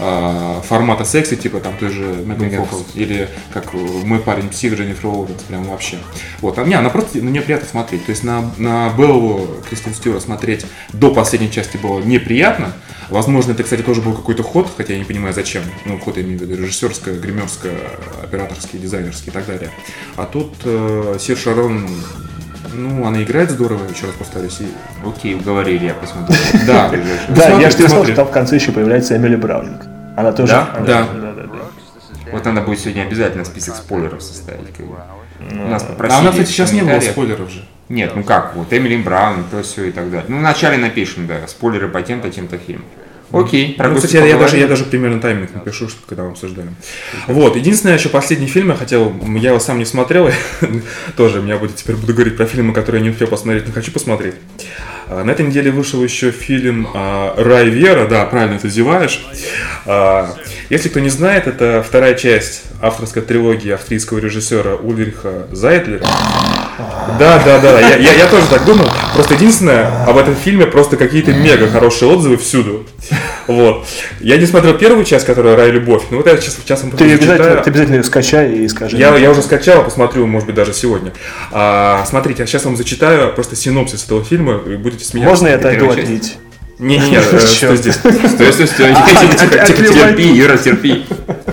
а, формата секси, типа там той же Меган Фокс, или как э, мой парень псих Дженнифер Лоуренс, прям вообще. Вот, а, не, она просто, на нее приятно смотреть, то есть на, на Беллу Кристин Стюарт смотреть до последней части было неприятно, возможно, это, кстати, тоже был какой-то ход, хотя я не понимаю, зачем, ну, ход я имею в виду режиссерская, гримерская, операторский, дизайнерский и так далее. А тут э, Сир Шарон, ну, она играет здорово, еще раз повторюсь, и Окей, уговорили, я посмотрю. да, Да, я же тебе сказал, что там в конце еще появляется Эмили Браунинг. Она тоже... Да? она- Да. да, да, да. Вот надо будет сегодня обязательно список спойлеров составить. У нас А попросили у нас, кстати, сейчас не было спойлеров же. Нет, ну как, вот Эмили Браун, то все и так далее. Ну, вначале напишем, да, спойлеры по тем-то, тем-то фильмам. Окей, Ну, кстати, я, я даже, я даже примерно тайминг напишу, что- когда мы обсуждаем. Вот, единственное, еще последний фильм я хотел, я его сам не смотрел, тоже, меня будет теперь буду говорить про фильмы, которые я не успел посмотреть, но хочу посмотреть. А, На этой неделе вышел еще фильм а, «Рай Вера», да, правильно ты зеваешь. А, Если кто не знает, это вторая часть авторской трилогии австрийского режиссера Ульриха Зайтлера. Да, да, да, я, я, я тоже так думал. Просто единственное, об этом фильме просто какие-то мега хорошие отзывы всюду. Вот. Я не смотрел первую часть, которая «Рай и любовь», но вот я сейчас, сейчас вам Ты обязательно, зачитаю. ты обязательно ее скачай и скажи. Я, я уже скачал, посмотрю, может быть, даже сегодня. А, смотрите, я сейчас вам зачитаю просто синопсис этого фильма, и будете смеяться. Можно я отойду отвить? Не-не-не, э, Чёрт. что здесь? Стой, стой, стой, А, тихо, а, а, терпи, Юра, терпи.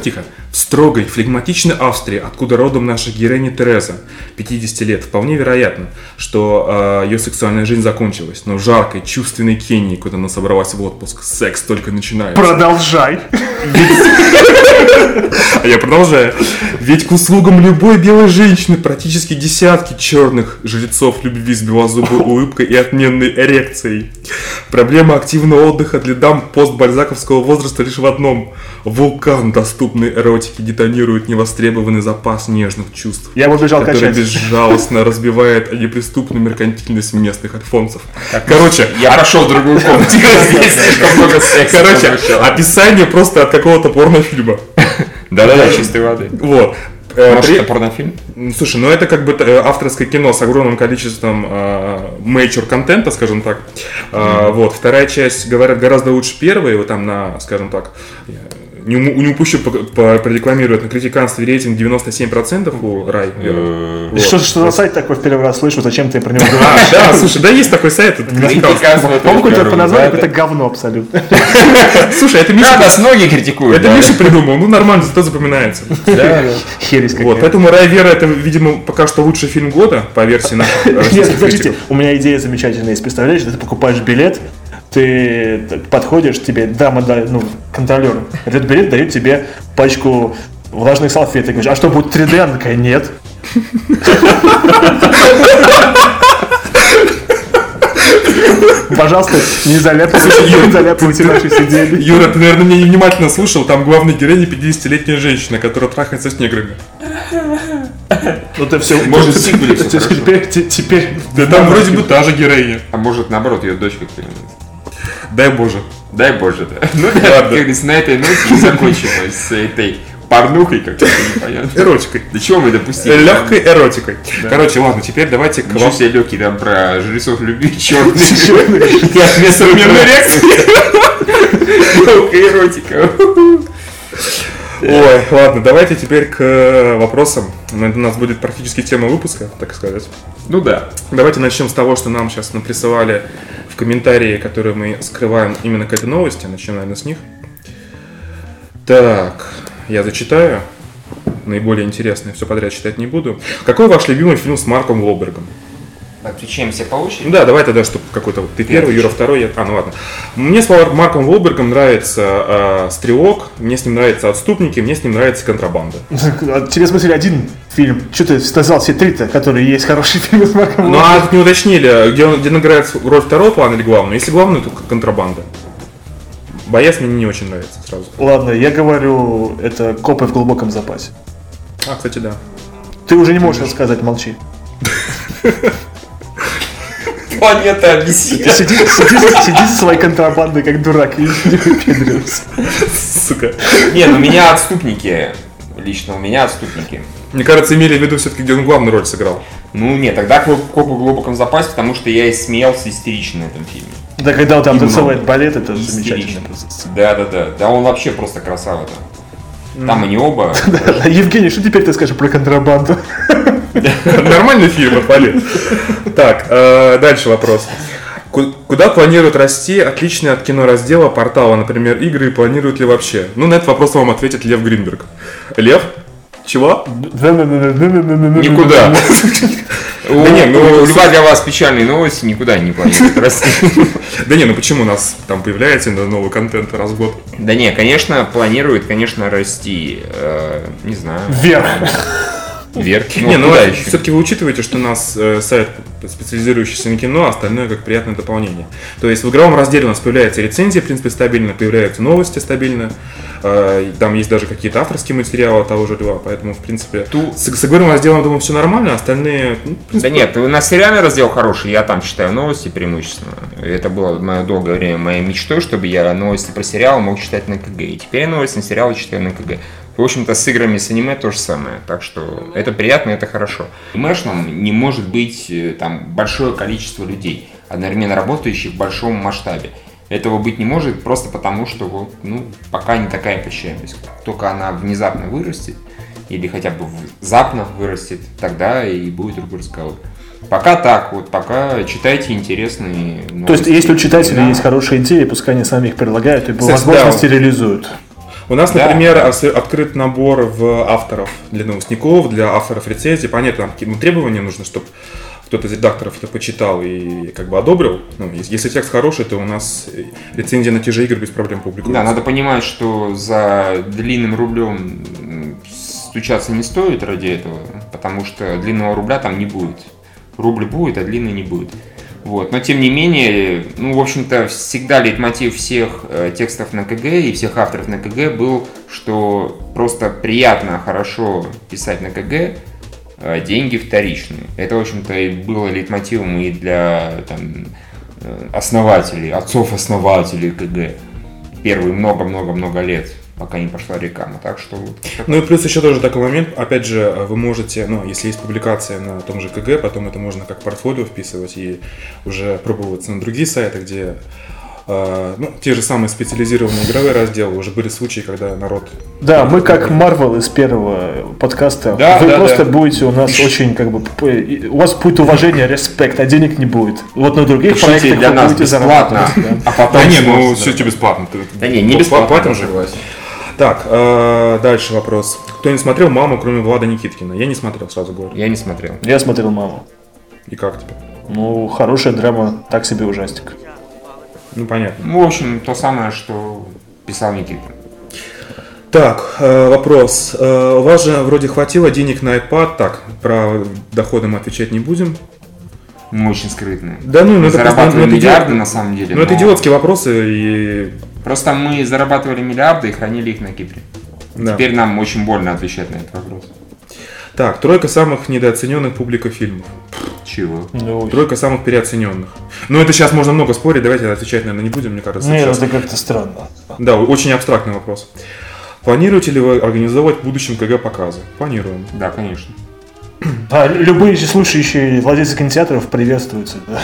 Тихо. Строгой, флегматичной Австрии, откуда родом наша героиня Тереза, 50 лет, вполне вероятно, что э, ее сексуальная жизнь закончилась. Но в жаркой, чувственной Кении, куда она собралась в отпуск, секс только начинается. Продолжай. А я продолжаю. Ведь к услугам любой белой женщины практически десятки черных жрецов любви с белозубой улыбкой и отменной эрекцией. Проблема активного отдыха для дам постбальзаковского возраста лишь в одном. Вулкан доступной эротики детонирует невостребованный запас нежных чувств. Я бы бежал который качать. безжалостно разбивает неприступную меркантильность местных альфонсов. Короче, Я пошел в другую комнату. Короче, описание просто от какого-то порнофильма. Да-да-да, чистой воды. Вот. Э, Может, при- это порнофильм? Слушай, ну это как бы э, авторское кино с огромным количеством мейчур контента, скажем так. Вот, вторая часть, говорят, гораздо лучше первой, вот там на, скажем так, не, не упущу, продекламирует на критиканстве рейтинг 97% у Рай. Э, Вот. Что, что за сайт такой в первый раз слышу, зачем ты про него А, говоришь? да, слушай, да есть такой сайт. это По-моему, тоже по названию да, какое-то говно абсолютно. Слушай, это да. Да, Миша, нас многие критикуют. это да. Миша придумал, ну нормально, зато запоминается. Хересь Вот, поэтому Рай Вера это, видимо, пока что лучший фильм года по версии наших Нет, подождите, у меня идея замечательная есть. Представляешь, ты покупаешь билет, ты подходишь, тебе дама, да, ну, контролер этот билет дает тебе пачку влажных салфеток. Говоришь, а что, будет 3D? Она такая, нет. Пожалуйста, не заляпывайте, не заляпывайте наши сиденья. Юра, ты, наверное, меня невнимательно слушал. Там главная героиня 50-летняя женщина, которая трахается с неграми. Ну ты все, Может, теперь, те- теперь, Да там вроде бы та же героиня. А может, наоборот, ее дочка кто-нибудь. Дай боже. Дай боже, да. Ну да, как говорится, на этой ноте и закончим с этой порнухой как-то непонятно. Эротикой. До чего мы допустили? Легкой эротикой. Короче, ладно, теперь давайте к Ничего вам. себе легкий там про жрецов любви черных. Чёрных. Я вместо современной реакции. Легкая эротика. Ой, ладно, давайте теперь к э, вопросам. Это у нас будет практически тема выпуска, так сказать. Ну да. Давайте начнем с того, что нам сейчас наприсывали в комментарии, которые мы скрываем именно к этой новости. Начнем, наверное, с них. Так, я зачитаю. Наиболее интересное, все подряд читать не буду. Какой ваш любимый фильм с Марком Уолбергом? Отвечаем все по очереди. Ну Да, давай тогда, чтобы какой-то вот ты первый, Юра второй, я... А, ну ладно. Мне с Мар- Марком Уолбергом нравится э, Стрелок, мне с ним нравятся Отступники, мне с ним нравится Контрабанда. А Тебе смотрели один фильм. Что ты сказал все три-то, которые есть хорошие фильмы с Марком Ну а тут не уточнили, где он, где он играет роль второго плана или главную. Если главную, то Контрабанда. Боец мне не очень нравится сразу. Ладно, я говорю, это копы в глубоком запасе. А, кстати, да. Ты уже не можешь рассказать, молчи. Планета объяснит. Сиди, сиди, сиди со своей контрабандой, как дурак, и не выпендривайся. Сука. Не, ну меня отступники. Лично у меня отступники. Мне кажется, имели в виду все-таки, где он главную роль сыграл. Ну нет, тогда коп коп в глубоком запасе, потому что я и смеялся истерично на этом фильме. Да, когда он там танцевает балет, это замечательно. Да, да, да. Да он вообще просто красава там. Там они оба. Евгений, что теперь ты скажешь про контрабанду? Нормальный фильм, отвали. Так, э, дальше вопрос. Ку- Куда планируют расти отличные от кино раздела портала, например, игры, и планируют ли вообще? Ну, на этот вопрос вам ответит Лев Гринберг. Лев? Чего? Никуда. Да не, ну, любая для вас печальная новость никуда не планирует расти. Да не, ну почему у нас там появляется новый контент раз в год? Да не, конечно, планирует, конечно, расти. э, Не знаю. Вверх. Вверх. не, ну куда еще? все-таки вы учитываете, что у нас э, сайт, специализирующийся на кино, а остальное как приятное дополнение. То есть в игровом разделе у нас появляется рецензия, в принципе, стабильно, появляются новости стабильно, э, там есть даже какие-то авторские материалы того же Льва, поэтому, в принципе, Ту- с, с игровым разделом, думаю, все нормально, а остальные, ну, в Да принципе, нет, у нас сериальный раздел хороший, я там читаю новости преимущественно. Это было мое долгое время моей мечтой, чтобы я новости про сериал мог читать на КГ. И теперь я новости на сериалы читаю на КГ. В общем-то, с играми, с аниме то же самое. Так что это приятно, это хорошо. В Мэшном не может быть э, там большое количество людей, одновременно работающих в большом масштабе. Этого быть не может просто потому, что вот, ну, пока не такая посещаемость. Только она внезапно вырастет, или хотя бы внезапно вырастет, тогда и будет другой разговор. Пока так, вот пока читайте интересные новости. То есть, если у читателей Да. есть хорошие идеи, пускай они сами их предлагают и по возможности да. реализуют. У нас, Да, например, да. открыт набор в авторов для новостников, для авторов рецензий. Понятно, там ну, требования нужно, чтобы кто-то из редакторов это почитал и как бы одобрил. Ну, ес- если текст хороший, то у нас э, рецензия на те же игры без проблем публикуется. Да, надо понимать, что за длинным рублем стучаться не стоит ради этого, потому что длинного рубля там не будет. Рубль будет, а длинный не будет. Вот. Но тем не менее, ну, в общем-то, всегда лейтмотив всех э, текстов на КГ и всех авторов на КГ был, что просто приятно, хорошо писать на КГ, э, деньги вторичные. Это, в общем-то, и было лейтмотивом и для там, э, основателей, отцов-основателей КГ. Первые много-много-много лет, пока не пошла реклама. Так что вот Ну и плюс еще тоже такой момент, опять же, вы можете, ну, если есть публикация на том же КГ, потом это можно как портфолио вписывать и уже пробоваться на другие сайты, где э, ну, те же самые специализированные игровые разделы, уже были случаи, когда народ... Да, мы как Марвел из первого подкаста. Да, Вы да, просто да. будете у нас очень как бы у вас будет уважение, респект, а денег не будет. Вот на других Пишите проектах для вы нас будете бесплатно, зарабатывать. да. а потом... Да не, ну все тебе бесплатно. Да не, не пла- бесплатно, платим же. согласен. Так, э, дальше вопрос. Кто не смотрел «Маму», кроме Влада Никиткина? Я не смотрел, сразу говорю. Я не смотрел. Я смотрел маму. И как тебе? Ну, хорошая драма, так себе ужастик. Ну, понятно. Ну, в общем, то самое, что писал Никита. Так, э, вопрос. Э, у вас же вроде хватило денег на iPad. Так, про доходы мы отвечать не будем. Мы очень скрытные. Да ну, ну мы это просто- ну, это миллиарды идиот- на самом деле. Ну, это но идиотские вопросы, и Просто мы зарабатывали миллиарды и хранили их на Кипре. Да. Теперь нам очень больно отвечать на этот вопрос. Так, тройка самых недооцененных публика фильмов. Чего? Ну, Тройка самых переоцененных. Ну, это сейчас можно много спорить, давайте отвечать, наверное, не будем, мне кажется. Нет, сейчас. это как-то странно. Да, очень абстрактный вопрос. Планируете ли вы организовать в будущем КГ показы? Планируем. Да, конечно. А любые слушающие владельцы кинотеатров приветствуются. да.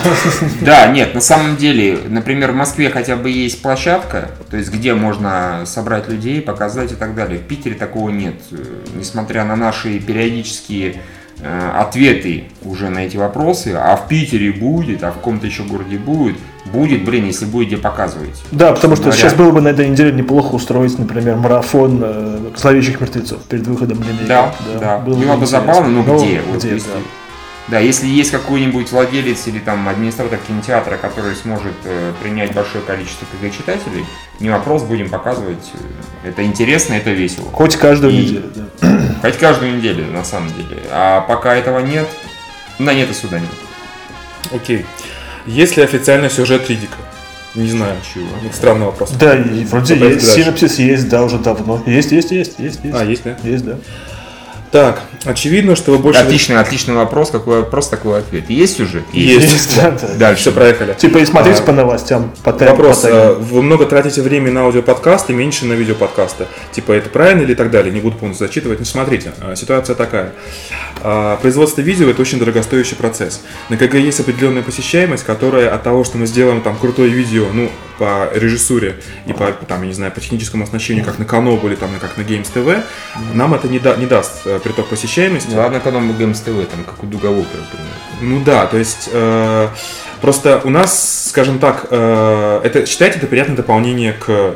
Да, нет, на самом деле, например, в Москве хотя бы есть площадка, то есть где можно собрать людей, показать и так далее. В Питере такого нет. Э, Несмотря на наши периодические ответы уже на эти вопросы, а в Питере будет, а в каком-то еще городе будет, будет, блин, если будет где показывать. Да, потому что Говоря. сейчас было бы на этой неделе неплохо устроить, например, марафон э, зловещих мертвецов перед выходом линейки. Да, да. Было бы интересно. забавно, но Ну, где? Вот где, если- да. Да, если есть какой-нибудь владелец или там администратор кинотеатра, который сможет э, принять большое количество КГ читателей, не вопрос, будем показывать. Э, Это интересно, это весело. Хоть каждую И- неделю, да. Хоть каждую неделю, на самом деле. А пока этого нет, на нет и суда нет. Окей. Есть ли официальный сюжет Ридика? Не знаю. Чего? Странный вопрос. Да, вроде есть, синопсис есть, да, уже давно. Есть, есть, есть, есть, есть. А, есть, да? Есть, да. Так, очевидно, что вы больше... Отличный, отличный вопрос, какой вопрос, такой ответ. Есть уже? Есть. да, да. Дальше. Все, проехали. Типа и смотреть А, по новостям, по тайм- Вопрос. по э, Вы много тратите времени на аудиоподкасты, меньше на видеоподкасты. Типа, это правильно или так далее? Не буду полностью зачитывать. Но смотрите, э, ситуация такая. А, Производство видео – это очень дорогостоящий процесс. На КГ есть определенная посещаемость, которая от того, что мы сделаем там крутое видео, ну, по режиссуре и по, там, я не знаю, по техническому оснащению, как на Канобу или там, как на Games TV, нам это не, да- не даст э, приток посещаемости. Ладно, когда мы ГМС ТВ, там, как у Дугового, например. Ну да, то есть э, просто у нас, скажем так, э, это считайте это приятное дополнение к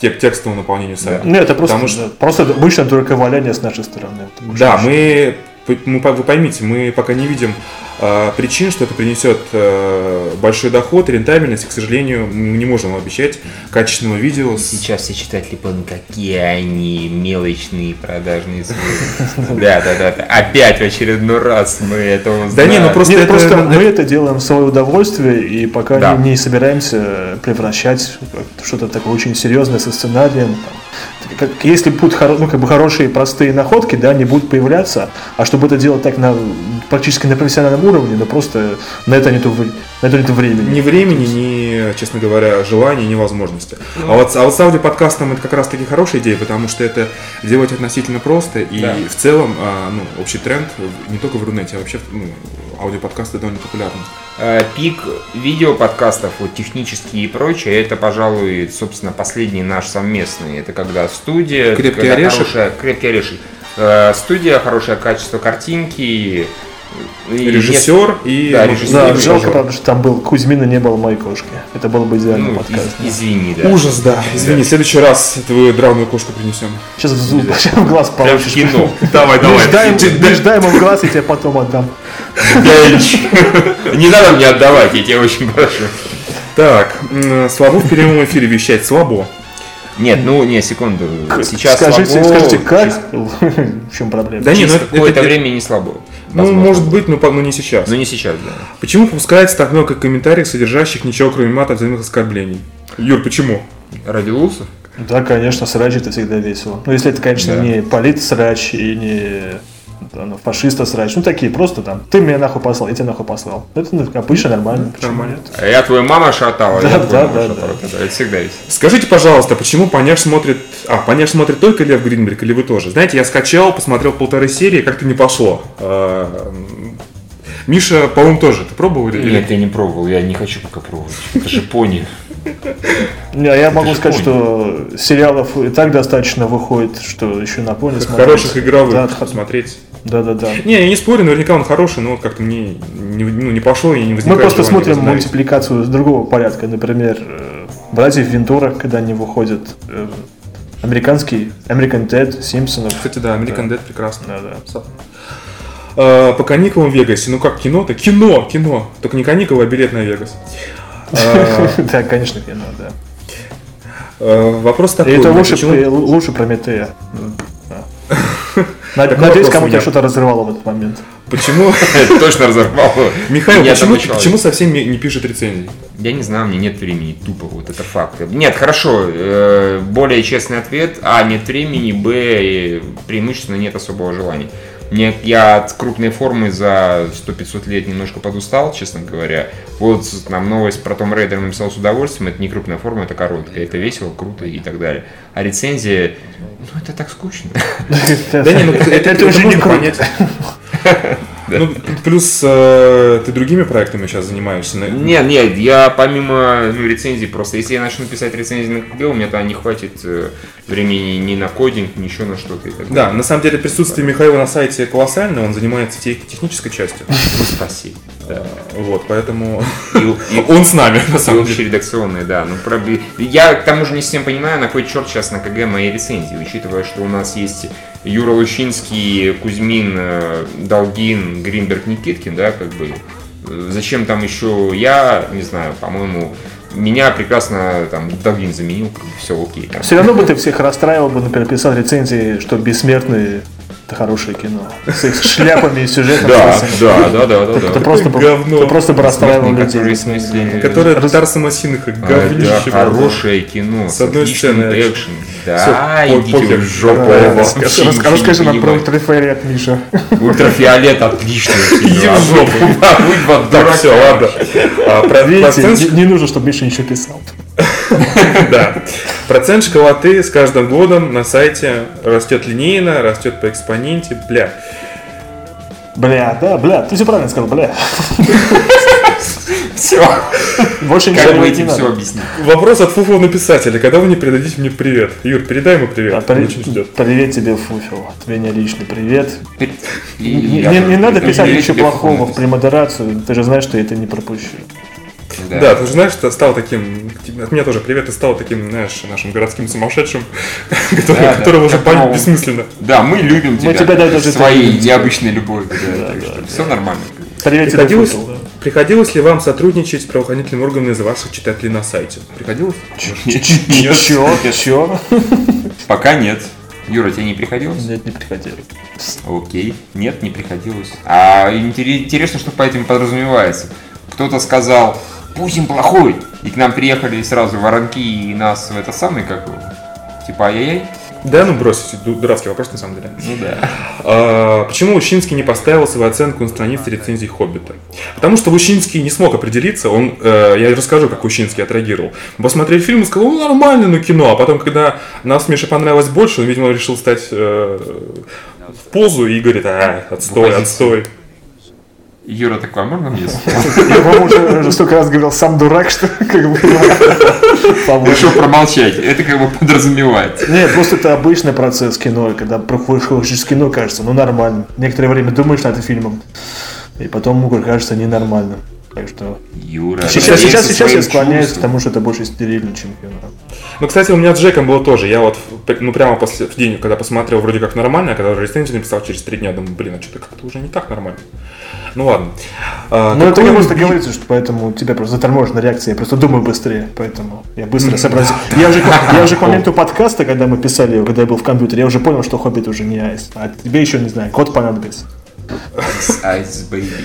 тек- текстовому наполнению сайта. Ну, это просто, Потому что- да, просто обычно только валяние с нашей стороны. Да, мы, мы вы поймите, мы пока не видим причин, что это принесет э, большой доход, рентабельность, к сожалению, мы не можем обещать качественного видео. Сейчас все читатели поняли, какие они мелочные продажные сводки. Да, да, да. да. Опять в очередной раз мы это Да узнаем. не, ну просто Нет, это- просто мы это делаем в свое удовольствие, и пока Да. не, не собираемся превращать в что-то такое очень серьезное со сценарием. Как, если будут хоро- ну, как бы хорошие простые находки, да, они будут появляться, а чтобы это делать так на практически на профессиональном уровне, ну просто на это нету, на это нету времени. Ни времени, ни, честно говоря, желания, ни возможности. А, вот, а вот с аудиоподкастом это как раз таки хорошая идея, потому что это делать относительно просто, и Да. в целом, а, ну, общий тренд, не только в Рунете, а вообще, ну, аудиоподкасты довольно популярны. Э, Пик видеоподкастов, вот технические и прочее, это, пожалуй, собственно, последний наш совместный. Это когда студия... «Крепкий когда орешек». хорошая- крепкий орешек. Э, Студия, хорошее качество картинки, И нет- Режиссер и... Да, режиссер. Да, Извини, жалко, правда, что там был Кузьмин и не было моей кошки. Это был бы идеальный Ну, подкаст. из- извини, да. Ужас, да. Извини, в следующий раз твою дравную кошку принесем. Сейчас в, зуб, сейчас в глаз Прям в получишь. кино. Давай, Не ждай, давай. не ждай ему в глаз, я тебе потом отдам. Бенч. Не надо мне отдавать, я тебя очень прошу. Так, слабо в прямом эфире вещать слабо. Нет, ну, не, секунду. Сейчас скажите, слабо, скажите, как? В чем проблема? Да не, ну это, какое-то это- время не слабо. Ну, может быть, но, но не сейчас. Но не сейчас, да. Почему попускается так много комментариев, содержащих ничего, кроме мата взаимных оскорблений? Юр, почему? Ради Лусов? Да, конечно, срач это всегда весело. Ну, если это, конечно, Да. не полит-срач и не ну, фашиста срач. Ну, такие просто там. Ты меня нахуй послал, я тебя нахуй послал. Это ну, обычно нормально. Нормально. А я твою мама шатала, Да, я твою да, маму да. Это, всегда весело. Скажите, пожалуйста, почему Поняш смотрит... А, Поняш смотрит только Лев Гринберг или вы тоже? Знаете, я скачал, посмотрел полторы серии, как-то не пошло. А, Миша, по-моему, тоже. Ты пробовал или Нет, я не пробовал, я не хочу пока пробовать. Это же пони. Не, а я могу сказать, что сериалов и так достаточно выходит, что еще на пони смотреть. Хороших игровых Да, посмотреть. Да, да, да. Не, я не спорю, наверняка он хороший, но вот как-то мне не, ну, не пошло и не возникает Мы просто смотрим мультипликацию с другого порядка. Например, э, братьев Вентура, когда они выходят, э, американский, American Ted, Симпсонов. Кстати, да, American Dead прекрасно. Да, да. А, по каникулам в Вегасе. Ну как кино-то? Кино, кино. Только не каникулы, а билет на Вегас. Да, конечно, кино, да. Вопрос такой. это ну, лучше, Прометея. Надеюсь, кому-то что-то разрывало в этот момент. Почему, точно разорвало. Михаил, почему, почему совсем не пишет рецензий? Я не знаю, мне нет времени, тупо, вот это факт. Нет, хорошо, э, более честный ответ. А, нет времени, Б, преимущественно нет особого желания. Я от крупной формы за 100-500 лет немножко подустал, честно говоря. Вот нам новость про Том Рейдер написал с удовольствием. Это не крупная форма, это короткая. Это весело, круто и так далее. А рецензия, ну это так скучно. Да не, ну это, уже не понять. Ну, плюс э, ты другими проектами сейчас занимаешься. на- Нет, нет, я помимо ну, рецензий просто, если я начну писать рецензии на КГ, у меня тогда не хватит э, времени ни на кодинг, ни еще на что-то. Да, на самом деле присутствие Михаила на сайте колоссальное, он занимается тех- технической частью. Ну, спасибо. Вот, поэтому И, и- он с нами, на самом деле. общередакционные, да. Ну, проби- Я к тому же не совсем понимаю, на кой черт сейчас на КГ мои рецензии, учитывая, что у нас есть Юра Лущинский, Кузьмин, э, Долгин, Гринберг, Никиткин, да, как бы. Зачем там еще я, не знаю, по-моему, меня прекрасно там Долгин заменил, все окей. там. Все равно бы ты всех расстраивал бы, например, писал рецензии, что «Бессмертные» — это хорошее кино. С их шляпами и сюжетом. Да, да, да, да, да, Ты да. просто, говно. ты просто бы расстраивал людей. Которое Тарса Масиных Это говнище. хорошее кино С одной сцены экшен. Да, идите в жопу. Расскажи нам про ультрафиолет, Миша. Ультрафиолет отличное кино. Иди в жопу. два Так, все, ладно. А, Видите, не нужно, чтобы Миша ничего писал. Да. процент школоты с каждым годом на сайте растет линейно, растет по экспоненте. Бля, Бля, да, бля, ты все правильно сказал, бля. Все. Больше ничего не этим все объяснить? вопрос от Фуфу написателя. Когда вы не передадите мне привет? Юр, передай ему привет. А, при-. Привет тебе, Фуфел. От меня личный привет. И Не, я надо писать ничего плохого в премодерацию. Ты же знаешь, что я это не пропущу. Да, ты же знаешь, что стал таким, от меня тоже привет, ты стал таким, знаешь, нашим городским сумасшедшим, который- Да, да, которого уже которого- понять бессмысленно. Да, мы любим тебя. тебя даже своей необычной любовью. Да, так что все нормально. Привет тебе, Приходилось, Фуфел. да. приходилось ли вам сотрудничать с правоохранительными органами из ваших читателей на сайте? Приходилось? Нет, Чё? Чё? Пока нет. Юра, тебе не приходилось? Нет, не приходилось. Окей. Нет, не приходилось. А интере- интересно, что по этим подразумевается. Кто-то сказал, Путин плохой. И к нам приехали сразу воронки и нас это самое, как типа ай-яй-яй. Да, ну бросить, ду- дурацкий вопрос на самом деле. Ну да. А, почему Лущинский не поставил свою оценку на странице рецензий «Хоббита»? Потому что Лущинский не смог определиться, он, э, я расскажу, как Лущинский отреагировал. Посмотрел фильм и сказал, ну нормально, ну кино, а потом, когда нас Мише понравилось больше, он, видимо, решил стать э, в позу и говорит, а, отстой, отстой. Юра такой, а можно мне? Я, по-моему, уже, столько раз говорил, сам дурак, что как бы... Решил промолчать. Это как бы подразумевает. Нет, просто это обычный процесс кино, когда проходишь из кино, кажется, ну нормально. Некоторое время думаешь над фильмом, и потом ему кажется ненормальным. Так что Юра, сейчас, сейчас, сейчас я склоняюсь к тому, что это больше стерильно, чем кино. Ну, кстати, у меня с Джеком было тоже. Я вот, ну, прямо после, в день, когда посмотрел, вроде как нормально, а когда уже рецензию написал через три дня, думаю, блин, а что-то как-то уже не так нормально. Ну, ладно. А, Ну, это какой не просто говорится, что поэтому у тебя просто заторможена реакция. Я просто думаю быстрее, поэтому я быстро сообразил. Я уже, я уже к моменту подкаста, когда мы писали когда я был в компьютере, я уже понял, что Хоббит уже не айс. А тебе еще, не знаю, код понадобится. Ice Ice Baby.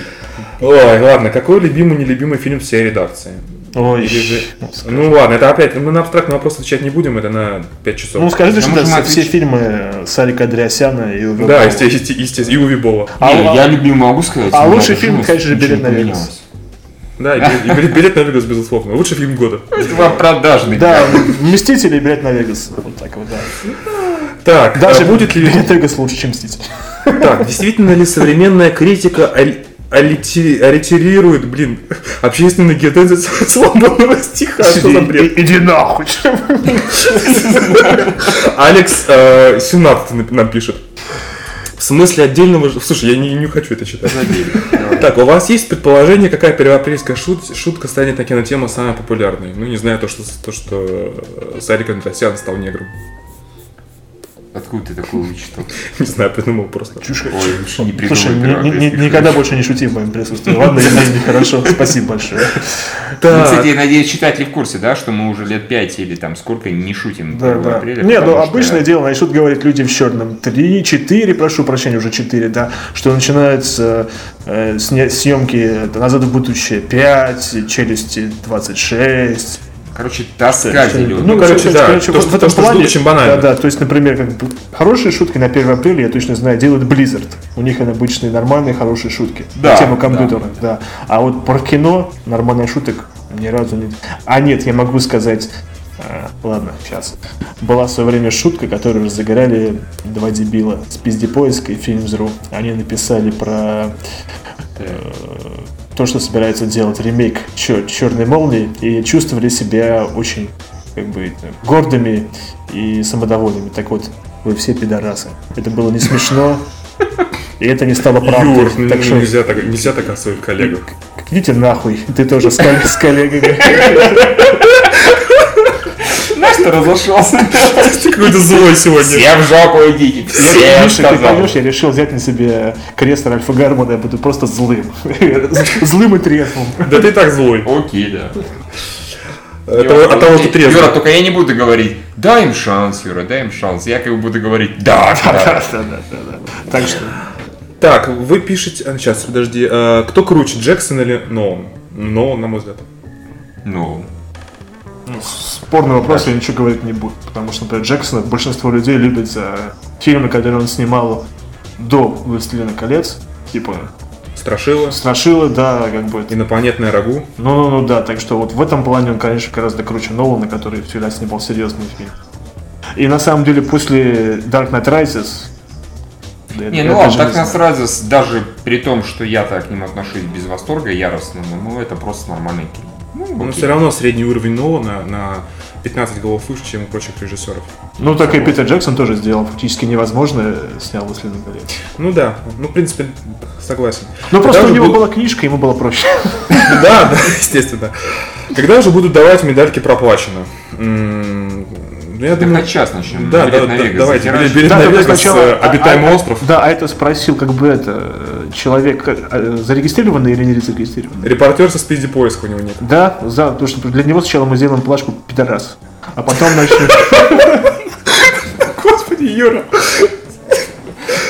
Ой, ладно, какой любимый, нелюбимый фильм всей редакции? Ой, Или же- Ну ладно, это опять, мы на абстрактный вопрос отвечать не будем, это на 5 часов. Ну, скажите, Да что можем это все отвечать. фильмы Сарика Андреасяна и Уве да, естественно, естественно, и Уви Бола. А- Не, а- я любимый могу сказать. а лучший фильм, конечно же, «Билет на Вегас». Да, и билет, и билет- на Вегас, безусловно. Лучший фильм года. Это вам продажный. Да, Мстители и билет на Вегас. Вот так вот, да. Так, Даже а будет ли... билет на Вегас лучше, чем Мстители. Так, действительно ли современная критика аллитерирует, блин, общественный геотензис свободного стиха? Что за бред? Иди нахуй. Алекс э, 17 нап- нам пишет. В смысле отдельного... Слушай, я не, не хочу это читать. Так, у вас есть предположение, какая первоапрельская шут- шутка станет на кинотему самой популярной? Ну, не знаю, то, что, то, что э, Сарик Андреасян стал негром. Откуда ты такое вычитал? Не знаю, придумал просто. Ой, лучше не Слушай, придумывай ни- ни- ни- никогда больше не шути в моем присутствии. Ладно, я нехорошо. Спасибо большое. Ну, кстати, я надеюсь, читатели в курсе, да, что мы уже лет 5 или там сколько не шутим Да, 1 да. апреля. Не, ну потому что- обычное дело, начнут говорить люди в черном. Три, четыре, прошу прощения, уже четыре, да. Что начинаются э, сня- съемки «Назад в будущее» 5, «Челюсти» 26. Короче, тоска Что- зеленая. Ну, короче, да, то, в что- этом то, плане- ждут, очень банально. Да, да, то есть, например, как бы хорошие шутки на 1 апреля, я точно знаю, делают Blizzard. У них они обычные нормальные хорошие шутки. Да, на тему да. компьютера, да. А вот про кино нормальных шуток ни разу не... А нет, я могу сказать... а, ладно, сейчас. Была в свое время шутка, которую разыграли два дебила с пиздепоиска и Фильмс.ру. Они написали про э, то, что собирается делать ремейк Черной молнии, и чувствовали себя очень как бы гордыми и самодовольными. Так вот, вы все пидорасы. Это было не смешно, и это не стало правдой. Юр, ну, так что нельзя, так, нельзя так о своих коллегах. идите нахуй, ты тоже с коллегами. Что разошелся? Ты какой-то злой сегодня. Все в жопу идите. Все, Миша, ты поймешь, я решил взять на себе крест Ральфа Гармона, я буду просто злым. Злым и трезвым. Да ты так злой. Окей, да. От того, от того, что Юра, трезвый. только я не буду говорить, дай им шанс, Юра, дай им шанс. Я как бы буду говорить, да, да. Так что, Так, вы пишете... А, сейчас, подожди. а, кто круче, Джексон или Нолан? Нолан, на мой взгляд. Ну, спорный вопрос, я ничего говорить не буду. Потому что, например, Джексона большинство людей любят за фильмы, которые он снимал до «Властелина колец». Типа Страшила. «Страшила», да, как бы это Инопланетное рагу. Ну-ну-ну, да, так что вот в этом плане он, конечно, гораздо круче Нолана, который всегда снимал серьезный фильм. И на самом деле после Dark Knight Rises... да, не, ну ладно, так нас сразу, даже при том, что я так к нему отношусь без восторга яростно, ну это просто нормальный кино. Ну, Но окей. все равно средний уровень Нолана на 15 голов выше, чем у прочих режиссеров. Ну, так и Питер Джексон тоже сделал фактически невозможное, снял «Властелин колец». Ну да, ну в принципе согласен. Ну, просто у него будут- была книжка, ему было проще. Да, да, естественно. Когда уже будут давать медальки проплачено? Ну, я Так думаю... на час начнем. Да, да, на давайте, билет, на Вегас, сначала- э, обитаемый а- остров. Да, а это спросил как бы это, человек э, зарегистрированный или не зарегистрированный? Репортер со спиди поиска у него нет. Да, за, потому что для него сначала мы сделаем плашку «Пидорас», а потом начнем... Господи, Юра.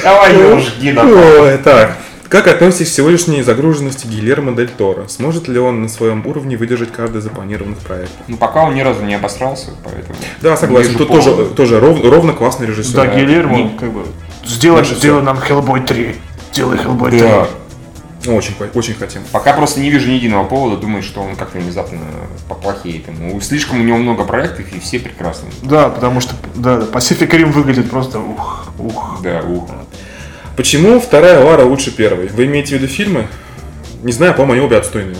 Давай, Юра, жги на Ой, так. Как относитесь к сегодняшней загруженности Гильермо Дель Торо? Сможет ли он на своем уровне выдержать каждый из запланированных проектов? Ну, пока он ни разу не обосрался, поэтому... Да, согласен. Вижу Тут тоже, тоже ров- ровно классный режиссер. Да, Гильермо, не- как бы, сделай, сделай нам Hellboy 3. Сделай Hellboy 3. Да. Ну, Очень, очень хотим. Пока просто не вижу ни единого повода, думаю, что он как-то внезапно поплохеет ему. Слишком у него много проектов, и все прекрасны. Да, потому что да, Pacific Rim выглядит просто ух, ух. Да, ух. Почему вторая Лара лучше первой? Вы имеете в виду фильмы? Не знаю, по-моему, они обе отстойные.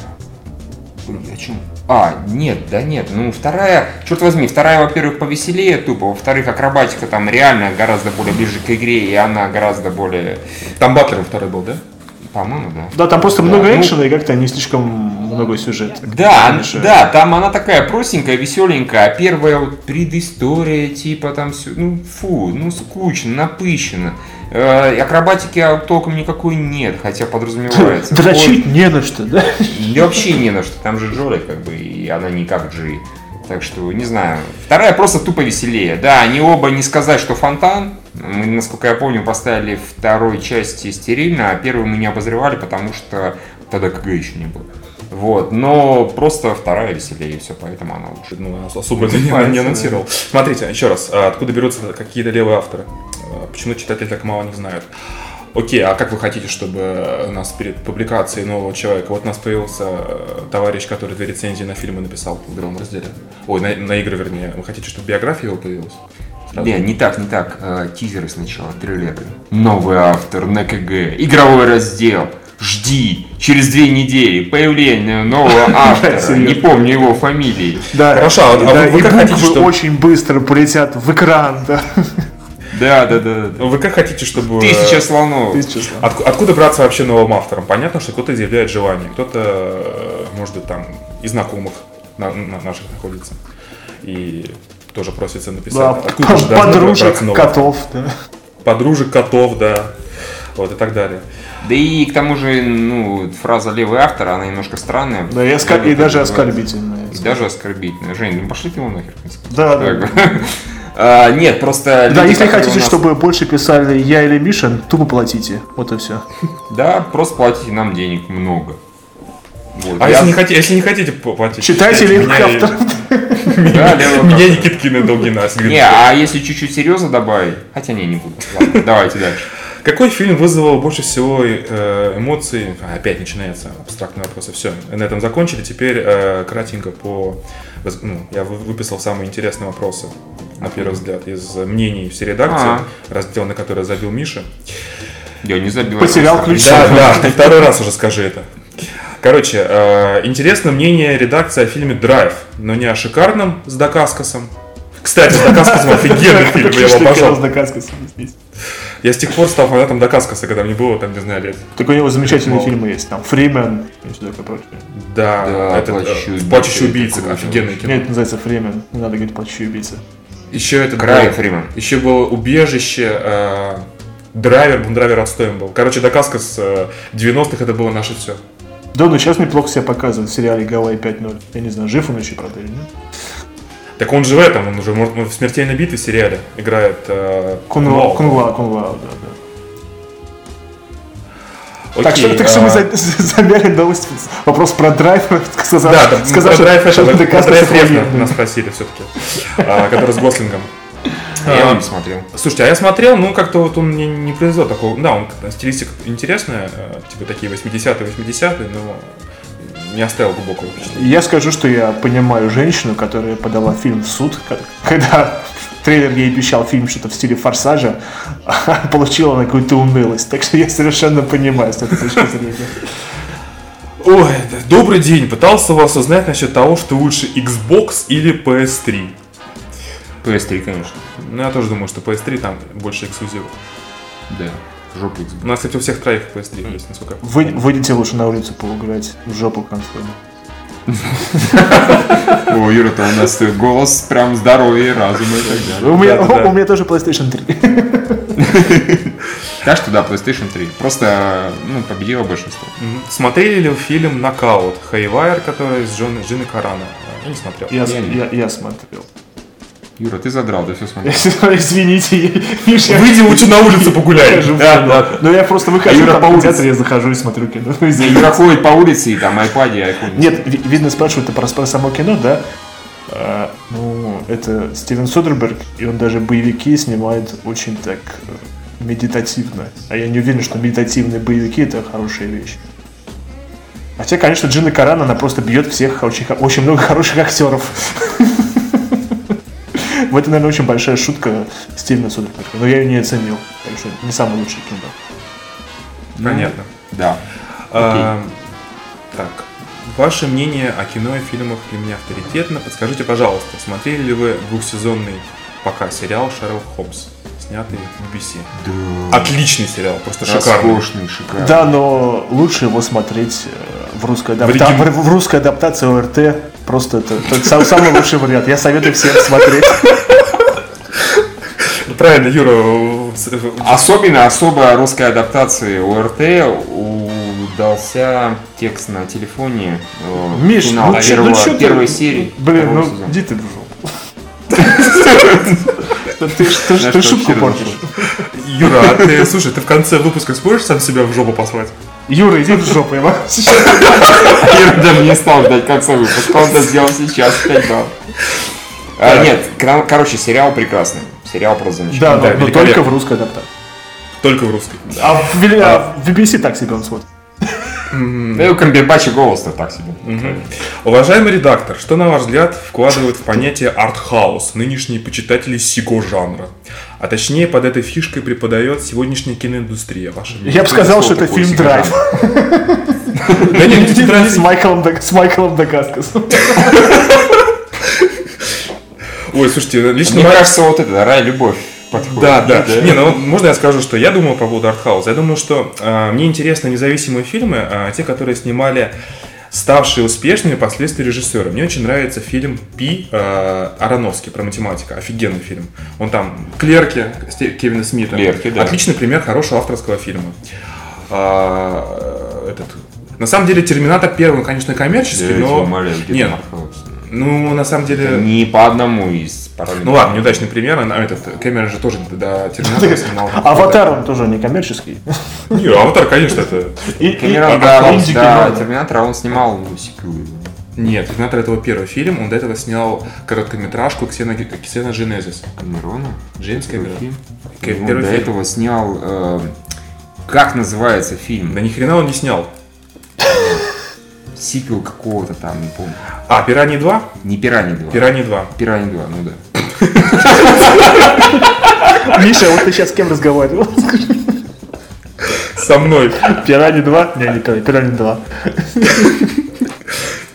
Ой, О чем? А, нет, да нет. Ну, вторая, черт возьми, вторая, во-первых, повеселее тупо, во-вторых, акробатика там реально гораздо более ближе к игре, и она гораздо более... Там Батлер второй был, да? По-моему, да. Да, там просто Да, много ну- экшена и как-то не слишком много сюжета. Да, да, там она такая простенькая, веселенькая, а первая вот предыстория, типа там все, ну фу, ну скучно, напыщенно. Э, акробатики а, толком никакой нет, хотя подразумевается. Дрочить не на что, да? И вообще не на что, там же Джоли, как бы, и она не как Джи. Так что, не знаю. Вторая просто тупо веселее. Да, они оба не сказать, что фонтан. Мы, насколько я помню, поставили второй части стерильно, а первую мы не обозревали, потому что тогда КГ еще не было. Вот, но просто вторая веселее, и все, поэтому она лучше. Ну, особо это не, не анонсировал. Смотрите, еще раз, а откуда берутся какие-то левые авторы? А, Почему читатели так мало них знают? Окей, а как вы хотите, чтобы у нас перед публикацией нового человека, вот у нас появился э, товарищ, который две рецензии на фильмы написал в игровом разделе. Ой, на, на игры, вернее. Вы хотите, чтобы биография его появилась? Сразу? Не, не так, не так. Э, тизеры сначала, трейлеры. Новый автор на КГ, игровой раздел. Жди, через две недели появление нового автора. Не помню его фамилии. Да, Хорошо, а и, вы- да, вы и как хотите, чтобы- очень быстро полетят в экран, да. Да, да, да. да. Ну, Вы как хотите, чтобы... Тысяча слонов. Тысяча слов. Отку- откуда браться вообще новым автором? Понятно, что кто-то изъявляет желание, кто-то, э, может быть, там и знакомых на- на- наших находится. И тоже просится написать. Да, Откуда же подружек, котов, да. Подружек, котов, да. Вот и так далее. Да и к тому же, ну, фраза левый автор, она немножко странная. Да, и, оска- и даже оскорбительные. И даже оскорбительная. Жень, ну пошли ты его нахер. Да, да. Так. А, Нет, просто... Да, люди, если которые хотите, нас- чтобы больше писали я или Миша, тупо платите. Вот и все. Да, просто платите нам денег много. Вот, А я- если, не хотите, если не хотите платить, Читайте левых авторов. Да, левый меня автор. Никиткина и Долгина. Не, а если чуть-чуть серьезно добавить? Хотя не, не буду. Давайте дальше. Какой фильм вызвал больше всего э, эмоций? Опять начинается абстрактные вопросы. Все, на этом закончили. Теперь э, кратенько по... Ну, я вы- выписал самые интересные вопросы, на первый взгляд, из мнений всей редакции, А. раздел, на который забил Миша. Я не забил. Потерял ключ. Да, да, второй раз уже скажи это. Короче, э, интересно мнение редакции о фильме «Драйв», но не о шикарном с Дакаскосом. Кстати, с Дакаскосом офигенный фильм, я его обожал. Я с тех пор стал фанатом Дакаскоса, когда мне было, там, не знаю, лет Так у него замечательные фильмы есть. Там Фримен и все такое прочее. Да, это «Плачущий э, убийца» «Плачущий убийца», вообще. кино. Нет, называется Фримен. Не надо говорить плачущий убийца. Еще это Край Фриман. Еще было убежище, э, драйвер, драйвер отстоем был. Короче, Дакаскос э, 90-х это было наше все. Да, но сейчас неплохо себя показывает в сериале Гавайи 5.0. Я не знаю, жив он еще, правда, или нет? Так он же в этом, он уже может, в смертельной битве сериале играет. Э. Кунг Лао, Кунг Лао, да, да. Окей, Так что, так что мы э, за- замяли новость. Вопрос про драйв. Сказав, Да, там, сказав, про драйв, что это, про Дакаскос драйв. Ревна нас спросили все-таки, который с Гослингом. Я его А, не смотрел. Слушайте, а я смотрел, ну как-то вот он мне не произвел такого. Да, он стилистика интересная, э, типа такие 80-е, 80-е, но не оставил глубокого впечатления. Я скажу, что я понимаю женщину, которая подала фильм в суд, ко- когда трейлер ей обещал фильм что-то в стиле форсажа, а получила она какую-то унылость. Так что я совершенно понимаю с этой точки зрения. Ой, добрый день. Пытался вас узнать насчет того, что лучше Xbox или PS3. PS3, конечно. Ну, я тоже думаю, что PS3 там больше эксклюзивов. Да. Жопу Xbox. У нас, кстати, у всех троих PS3 есть, насколько Вы, выйдите лучше на улицу погулять в жопу консоли. О, Юра-то у нас голос прям здоровье, разум и так далее. У меня, Да-да-да. у меня тоже PlayStation 3. Так что да, PlayStation 3. Просто, ну, победило большинство. Смотрели ли вы фильм «Нокаут» Хейвайр, который с Джиной Карана? Я не смотрел. Я смотрел. Юра, ты задрал, ты все смотрел. Извините, Миш, я Выйди лучше на улицу погуляй. Да, да. Но я просто выхожу Юра по улице. я захожу и смотрю кино. Юра ходит по улице и там айпаде, айфоне. Нет, ви- видно, спрашивают про, про само кино, да? А, ну, это Стивен Содерберг, и он даже боевики снимает очень так э, медитативно. А я не уверен, что медитативные боевики это хорошая вещь. Хотя, конечно, Джина Каран, она просто бьет всех, очень, очень много хороших актеров. В этом, наверное, очень большая шутка Стивена Содерберга. Но я ее не оценил. Так что не самое лучшее кино. Понятно. Да. А, так, ваше мнение о кино и фильмах для меня авторитетно. Подскажите, пожалуйста, смотрели ли вы двухсезонный пока сериал «Шерлок Холмс» снятый в BBC. Отличный сериал, просто шикарный. Роскошный, шикарный. Да, но лучше его смотреть э, в русской, оригин- в, в русской адаптации ОРТ. Просто это, это сам- самый лучший вариант. Я советую всем смотреть. Правильно, Юра. Особенно особо русской адаптации ОРТ удался текст на телефоне. э, Миш, финал ну чё- первого- ну чё ты- первой серии. Блин, ну сезона. иди ты в жопу. Ты ты ты что шутку портишь. Юра, а ты, слушай, ты в конце выпуска сможешь сам себя в жопу послать? Юра, иди в жопу, я могу сейчас. Я даже не стал ждать конца выпуска, он это сделал сейчас, опять дал. А, Нет, короче, сериал прекрасный. Сериал просто Да, замечательный. но- Да, но великолепно. только в русской адаптации. Только в русской. А в а в BBC так себе он смотрит. Да и у Камбербача голос-то так себе. Уважаемый редактор, что, на ваш взгляд, вкладывают в понятие артхаус нынешние почитатели сего жанра? А точнее, под этой фишкой преподает сегодняшняя киноиндустрия. Ваше? Я бы сказал, что это фильм «Драйв». Да нет, Не- не не «Драйв». С Майклом Даг- с Майклом Дакаскасом. Ой, слушайте, лично Мне моя- кажется, вот это, рай, любовь подходит. Да, да. Не, ну можно я скажу, что я думал по поводу артхауса. Я думаю, что э, мне интересны независимые фильмы, а те, которые снимали ставшие успешными последствия режиссера. Мне очень нравится фильм Пи э, Ароновский про математика. Офигенный фильм. Он там Клерки Кевина Смита. «Клерки», да. Отличный пример хорошего авторского фильма. А, этот, на самом деле Терминатор первый, он, конечно, коммерческий, Я но Нет. Ну на самом деле. Не по одному из параллельных. Ну ладно, неудачный пример. а Этот Кэмерон же тоже до Терминатора снимал. Аватар он тоже не коммерческий. Не, Аватар, конечно, это Кэмерон, а- да, а он. Терминатора снимал ну, сиквел. Нет, Терминатор это его первый фильм, он до этого снял короткометражку Ксена, Ксеногенезис. Камерона? Джеймс Кэмерон. Фильм? Он первый до фильм. этого снял... э, как называется фильм? Да ни хрена он не снял. Сиквел какого-то там, не помню. А, Пираньи 2? Не Пираньи 2. Пираньи 2. Пираньи 2, ну да. Миша, вот ты сейчас с кем разговаривал? Со мной. Пирани 2? Не, не Пирани, Пирани 2.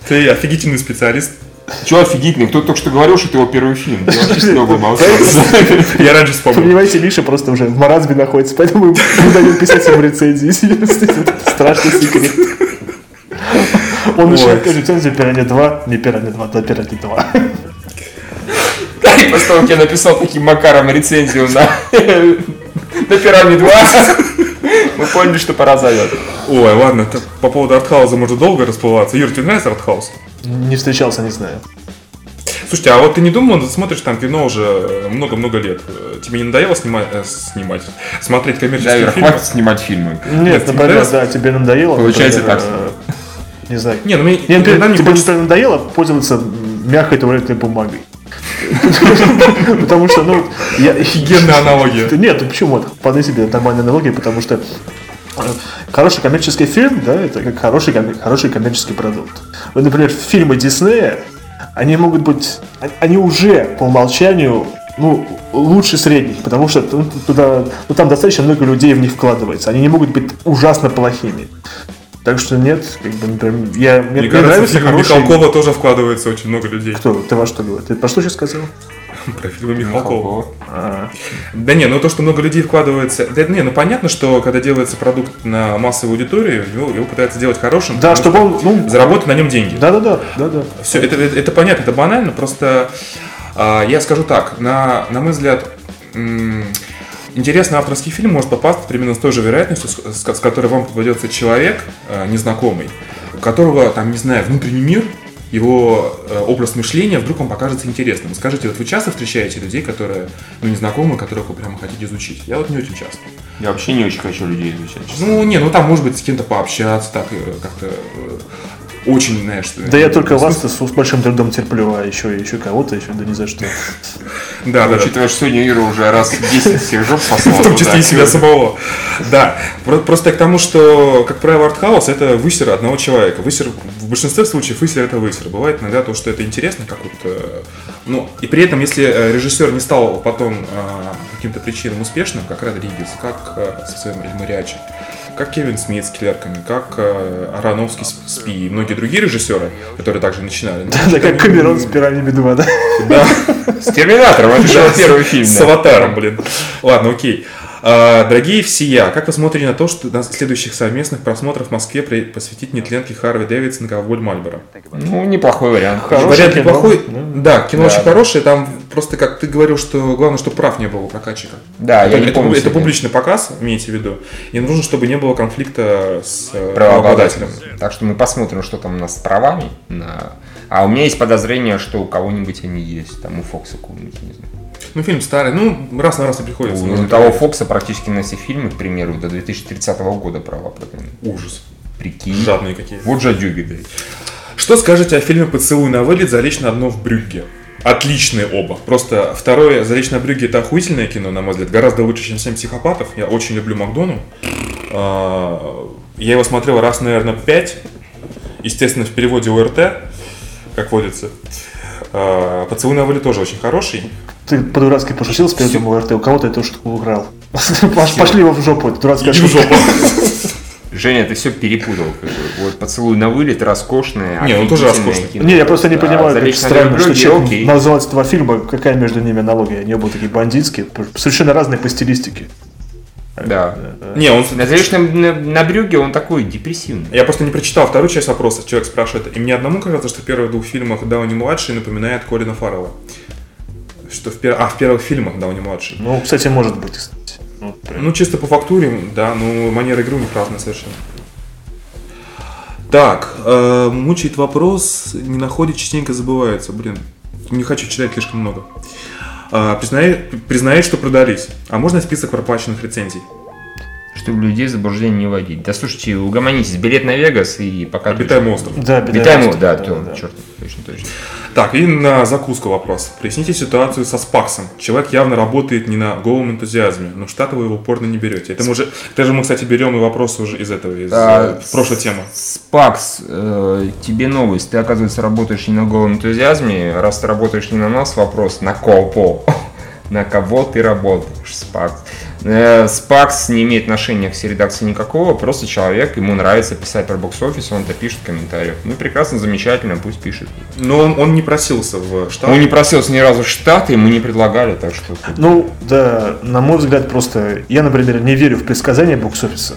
Ты офигительный специалист. Че офигительный? Кто только что говорил, что это его первый фильм? Я вообще с молчал. Я раньше вспомнил. Понимаете, Миша просто уже в маразме находится, поэтому мы не писать ему рецензии. Страшный секрет. Он начинает говорить, рецензию Пирани 2, не Пирани 2, да Пирани 2. И после того, как я написал таким макаром рецензию на, на Пираньи 2, мы поняли, что пора зовет. Ой, ладно, это по поводу артхауса можно долго расплываться. Юр, тебе нравится артхаус? Не встречался, не знаю. Слушайте, а вот ты не думал, ты смотришь там кино уже много-много лет. Тебе не надоело снимать, э, снимать смотреть Да, коммерческие Ира, фильмы? хватит снимать фильмы. Нет, тебе например, нравится? да, тебе надоело. Получается например, так. э, Не знаю. Не, ну мне, например, иногда мне тебе хочется- надоело пользоваться мягкой туалетной бумагой. Потому что, ну, я... Офигенная аналогия. Да Нет, ну почему? Вполне себе нормальная аналогия, потому что э, хороший коммерческий фильм, да, это как хороший, хороший коммерческий продукт. Вот, например, фильмы Диснея, они могут быть, они- уже по умолчанию ну, лучше средних, потому что туда, ну, там достаточно много людей в них вкладывается. Они не могут быть ужасно плохими. Так что нет, как бы, например, я, мне, Мне мне кажется, в нравится хороший... Михалкова тоже вкладывается очень много людей. Кто? Ты во что говоришь? Ты про что сейчас сказал? Про фильмы Михалкова. А, Да не, ну то, что много людей вкладывается... Да не, ну понятно, что когда делается продукт на массовую аудиторию, его, его пытаются делать хорошим. Да, чтобы что он, ну, Заработать на нем деньги. да-да-да, да-да. Все, это, это, это понятно, это банально, просто а, я скажу так, на, на мой взгляд, интересный авторский фильм может попасть примерно с той же вероятностью, с, которой вам попадется человек а, незнакомый, у которого, там, не знаю, внутренний мир, его э, образ мышления вдруг вам покажется интересным. Скажите, вот вы часто встречаете людей, которые, ну, незнакомые, которых вы прямо хотите изучить? Я вот не очень часто. Я вообще не очень хочу людей изучать. честно. Ну, не, ну там, может быть, с кем-то пообщаться, так, э, как-то э, очень, знаешь... Да я только вас-то с, с большим трудом терплю, а еще, еще кого-то, еще да не за что. Да, да. Учитывая, что сегодня Ира уже раз 10 всех жоп послала. В том числе и себя самого. Да. Про- Просто к тому, что, как правило, артхаус это высер одного человека. Высер, в большинстве случаев высер это высер. Бывает иногда то, что это интересно, как вот, э, ну, и при этом, если э, режиссер не стал потом э, каким-то причинам успешным, как Родригес, как со своим Эльмариачи, как Кевин Смит с клерками, как э, Ароновский с с Пи и многие другие режиссеры, которые также начинали. ну, Да, как Камерон с пираньями 2, да? да. С Терминатором, это же первый фильм. С да. аватаром, блин. Ладно, окей. А, Дорогие всея, как вы смотрите на то, что на следующих совместных просмотрах в Москве посвятить нетленке Харви Дэвидсон «Ковбой Мальборо»? Ну, неплохой вариант. Хорошее Вариант кино. неплохой. Ну, Да, кино Да, очень да. хорошее. Там просто, как ты говорил, что главное, что прав не было у прокатчика. Да, я это, не это- помню. это публичный показ, имейте в виду. И нужно, чтобы не было конфликта с э, правообладателем. правообладателем. Так что мы посмотрим, что там у нас с правами. На... А у меня есть подозрение, что у кого-нибудь они есть. Там у Фокса какого-нибудь, не знаю. Ну, фильм старый, ну, раз на раз не приходится. У, можно того. Фокса практически на все фильмы, к примеру, до 2030 года права проданы. Ужас. Прикинь. Жадные какие. Вот жадюги, блядь. Что скажете о фильме «Поцелуй на вылет. Залечь на дно в Брюгге»? Отличные оба. Просто второе «Залечь на Брюгге» это охуительное кино, на мой взгляд. Гораздо лучше, чем «Семь психопатов». Я очень люблю Макдону. А, Я его смотрел раз, наверное, пять. Естественно, в переводе ОРТ, как водится. А, «Поцелуй на вылет» тоже очень хороший. Ты по-дурацки пошутил с передом УРТ, у кого-то эту шутку украл. Пош- Пошли его в жопу, это дурацкая Иди в шутка. жопу. Женя, ты все перепутал. как бы. Вот поцелуй на вылет, роскошное. Не, ну тоже роскошное. кино. Не, я просто не Да, понимаю, как «Залечь на странно, что Брюгге», человек называется два фильма, какая между ними аналогия. Они оба такие бандитские, совершенно разные по стилистике. Да. Не, он... На «Залечь на, на, на брюге» он такой депрессивный. Я просто не прочитал вторую часть вопроса. Человек спрашивает, и мне одному кажется, что в первых двух фильмах Дауни-младший напоминает Колина Фаррелла. Что в, пер... а, в первых фильмах Дауни-младший. Ну, кстати, может быть, кстати. Ну, прям. Ну, чисто по фактуре, да, ну, манера игры у них разная совершенно. Так, э, мучает вопрос, не находит, частенько забывается. Блин, не хочу читать слишком много. А, признает, признает, что продались. А можно список проплаченных рецензий? Чтобы людей в заблуждение не вводить. Да слушайте, угомонитесь. Билет на Вегас и пока... Обитаемый остров. Да, Обитаемый, остров, да, то, да. черт, точно, точно. Так, и на закуску вопрос. Проясните ситуацию со Спаксом. Человек явно работает не на голом энтузиазме, но в штат вы его упорно не берете. Это мы, уже, это же мы, кстати, берем и вопросы уже из этого, из Да, э, прошлой темы. Спакс, э, тебе новость. Ты, оказывается, работаешь не на голом энтузиазме. Раз ты работаешь не на нас, вопрос на кого? На кого ты работаешь, Спакс? Э, Спакс не имеет отношения к редакции никакого, просто человек, ему нравится писать про бокс-офис, он это пишет в комментариях. Ну, прекрасно, замечательно, пусть пишет. Но он, он не просился в штат. Он не просился ни разу в Штаты, ему не предлагали, так что... Ну, да, на мой взгляд, просто я, например, не верю в предсказания бокс-офиса.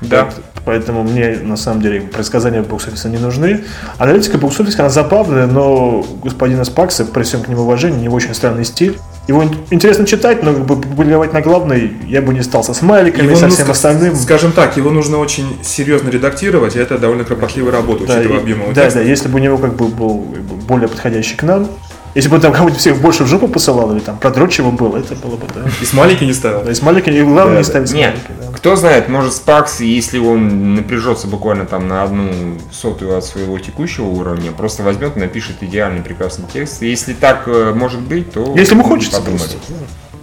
Да. Поэтому мне, на самом деле, предсказания бокс-офиса не нужны. Аналитика бокс-офиса, она забавная, но господина Спакса, при всем к нему уважении, у него очень странный стиль. Его ин- интересно читать, но как бы на главной я бы не стал со смайликами, Его, со ну, всем ска- остальным. Скажем так, его нужно очень серьезно редактировать, и это довольно кропотливая работа, Да, учитывая и- объем его да, текста. да, если бы у него как бы был более подходящий к нам, если бы он там кого-нибудь всех больше в жопу посылал или там продрочево было, это было бы, да. И смайлики не ставил. Да, и смайлики, и главное не ставить смайлики, да. Кто знает, может Спакс, если он напряжется буквально там на одну сотую от своего текущего уровня, просто возьмет и напишет идеальный прекрасный текст. Если так э, может быть, то... Если ему хочется подумали. просто.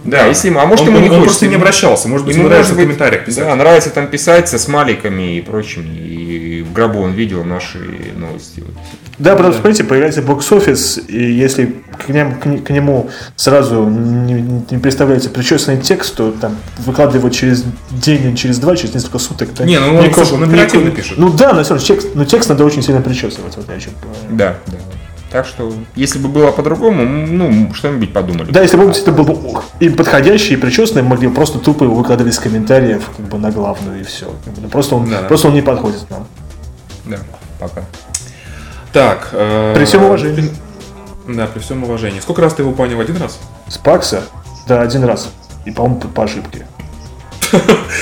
Да, если ему, а может он, ему не он хочется. просто не обращался, может быть, ему, нравится может в быть, комментариях писать. Да, нравится там писать со смайликами и прочим. И в гробу он видел наши новости. Вот. Да, потому что, смотрите, появляется бокс-офис, и если к, нем- к к нему сразу не, не представляется причесанный текст, то там выкладывают через день, или через два, через несколько суток. то Не, ну он, никакого- слушай, он оперативно никакого- пишет. Ну да, но все равно текст, но текст надо очень сильно причесывать, вот я о чем говорю. Да, да. Так что, если бы было по-другому, ну, что-нибудь подумали. Да, если бы он действительно был бы и подходящий, и причесанный, могли бы просто тупо его выкладывать из комментариев как бы, на главную, и все. Просто он, Да, просто он не подходит нам. Да, пока. Так. э, При всем уважении. Да, при всем уважении. Сколько раз ты его понял? Один раз? Спакса, да, один раз. И, по-моему, по- по ошибке.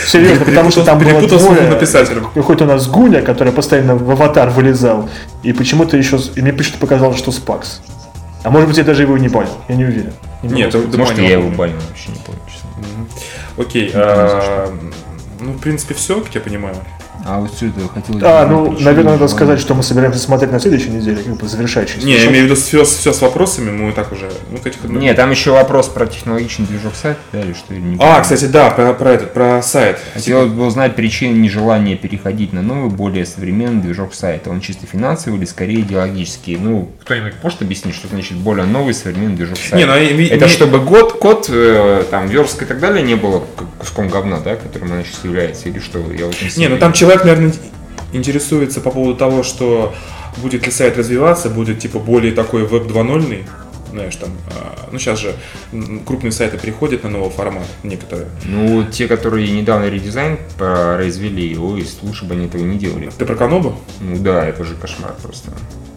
Серьезно, потому что там было двое. написателем. Какой-то у нас Гуня, который постоянно в аватар вылезал. И почему-то еще... И мне почему-то показалось, что Спакс. А может быть, я даже его не понял. Я не уверен. Не Нет, ты Может, понял. я его банил, вообще не помню, честно. Окей. а, Ну, в принципе, все, как я понимаю. А вот что это хотел... А, ну, наверное, надо сказать, что мы собираемся смотреть на следующей неделе, как бы завершающий. Не, я имею в виду все, все с вопросами, мы так уже. Ну, этих Нет, там еще вопрос про технологичный движок сайта, да, или что? не А, кстати, да, про, про этот, про сайт. Хотелось бы узнать причины нежелания переходить на новый, более современный движок сайта. Он чисто финансовый или скорее идеологический? Ну, кто-нибудь может объяснить, что значит более новый, современный движок сайта? Не, ну, и- Это и- чтобы год, код, э, там, верстка и так далее не было куском говна, да, которым она сейчас является, или что? Я в этом Не, сильно ну там человек, наверное, интересуется по поводу того, что будет ли сайт развиваться, будет типа более такой веб 2.0, Знаешь, там, а, ну сейчас же крупные сайты переходят на новый формат, некоторые. Ну, те, которые недавно редизайн произвели, ой, лучше бы они этого не делали. Ты про Канобу? Ну да, это же кошмар просто.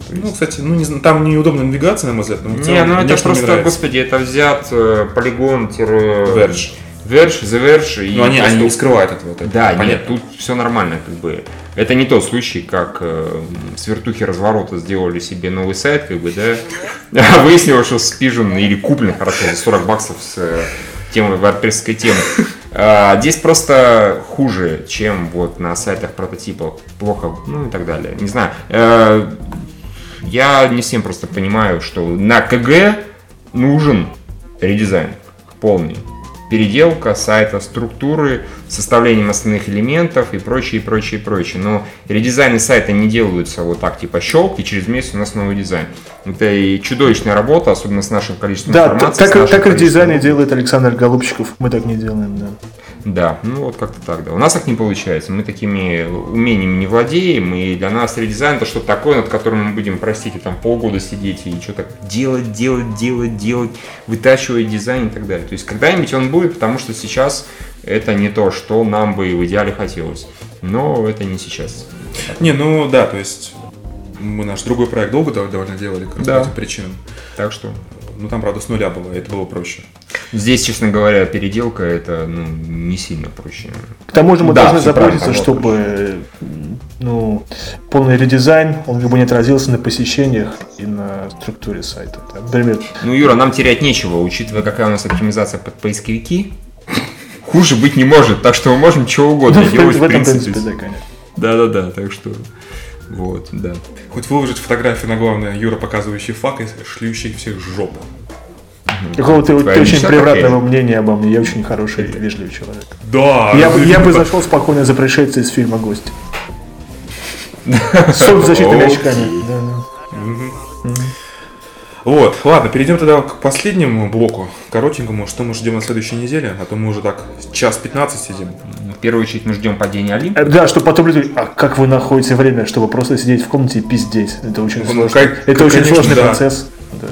То Ну, кстати, ну не там неудобная навигация, на мой взгляд, но Не, целом ну это просто, нравится. господи, это взят э, полигон Verge. Verge, The Verge. и Но они, они не скрывают этого. это Да, понятно. нет, тут все нормально, как бы. Это не тот случай, как э, с вертухи разворота сделали себе новый сайт, как бы, да. А выяснилось, что спижен или куплен хорошо за 40 баксов с э, темой WordPress темы. А, здесь просто хуже, чем вот на сайтах прототипов. Плохо, ну и так далее. Не знаю. Э, я не всем просто понимаю, что на КГ нужен редизайн полный. Переделка сайта, структуры, составлением основных элементов и прочее, и прочее, и прочее. Но редизайны сайта не делаются вот так, типа щелк, и через месяц у нас новый дизайн. Это и чудовищная работа, особенно с нашим количеством Да, информации. так, нашим так как количеством дизайны делает Александр Голубчиков, мы так не делаем, да. Да, ну вот как-то так, да. У нас так не получается. Мы такими умениями не владеем, и для нас редизайн это что-то такое, над которым мы будем, простите, там полгода сидеть и что-то делать, делать, делать, делать, вытачивать дизайн и так далее. То есть когда-нибудь он будет, потому что сейчас это не то, что нам бы в идеале хотелось. Но это не сейчас. Не, ну да, то есть мы наш другой проект долго дов- довольно делали как Да. по этим причинам. Так что Ну там, правда, с нуля было, это было проще. здесь, честно говоря, переделка это ну, не сильно проще. К тому же мы Да, должны заботиться, чтобы ну, полный редизайн, он как бы не отразился на посещениях и на структуре сайта. Например, Ну, Юра, нам терять нечего, учитывая, какая у нас оптимизация под поисковики. Хуже быть не может, так что мы можем чего угодно ну, в, делать, в принципе. принципе, да, конечно. Да-да-да, так что... Вот, да. Хоть выложить фотографию на главное, Юра, показывающий фак и шлющий всех жопу. Какого ты, ты очень превратного такая? мнения обо мне, я очень хороший и вежливый человек. Да! Я, бы- ну, я бы типа, зашел спокойно за пришельца из фильма «Гость». С солнцезащитными Окей. очками. Да, да. Вот, ладно, перейдем тогда к последнему блоку, коротенькому, что мы ждем на следующей неделе, а то мы уже так час 15 сидим. В первую очередь мы ждем падения Олимпа. Э, Да, чтобы потом люди, а как вы находите время, чтобы просто сидеть в комнате и пиздеть? Это очень Ну, сложно. как- Это очень конечно, сложный да. процесс. Да.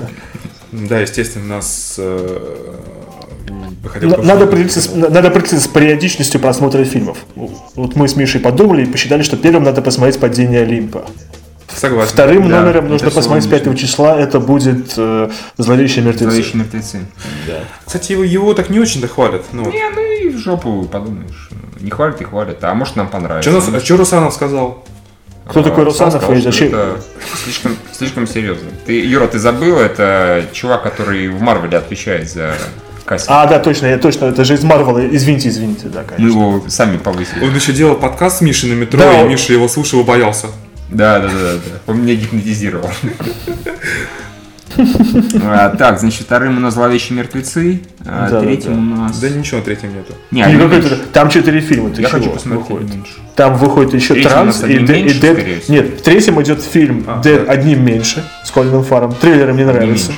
Да, естественно, нас... э, Надо сказать, определиться, с, надо определиться с периодичностью просмотра фильмов. Вот мы с Мишей подумали и посчитали, что первым надо посмотреть «Падение Олимпа». Согласен. Вторым Да, номером нужно посмотреть с логично. 5 числа, это будет э, «Зловещие мертвецы». Зловещие мертвецы. Кстати, его, его так не очень-то хвалят. Ну, Не, ну и в жопу подумаешь. Не хвалят и хвалят, а может нам понравится. что, нас, что Русанов сказал? Кто А, такой Русанов сказал, зачем- Это слишком, слишком серьезно. Ты, Юра, ты забыл, это чувак, который в Марвеле отвечает за кастинг. А, да, точно, я точно, это же из Марвела. Извините, извините, да, Мы конечно. его сами повысили. Он еще делал подкаст с Мишей на метро, Да, и он- Миша его слушал и боялся. Да, да, да, да, да. Он меня гипнотизировал. А, Так, значит, вторым у нас зловещие мертвецы, а третьим у нас. Да ничего на третьем нету. Там четыре фильма, ты Я чего? хочу посмотреть выходит? меньше. Там выходит еще Третьим Транс и, Дэд. Нет, в третьем идет фильм А, Дэд одним меньше с Колином Фаром. Трейлеры мне меньше,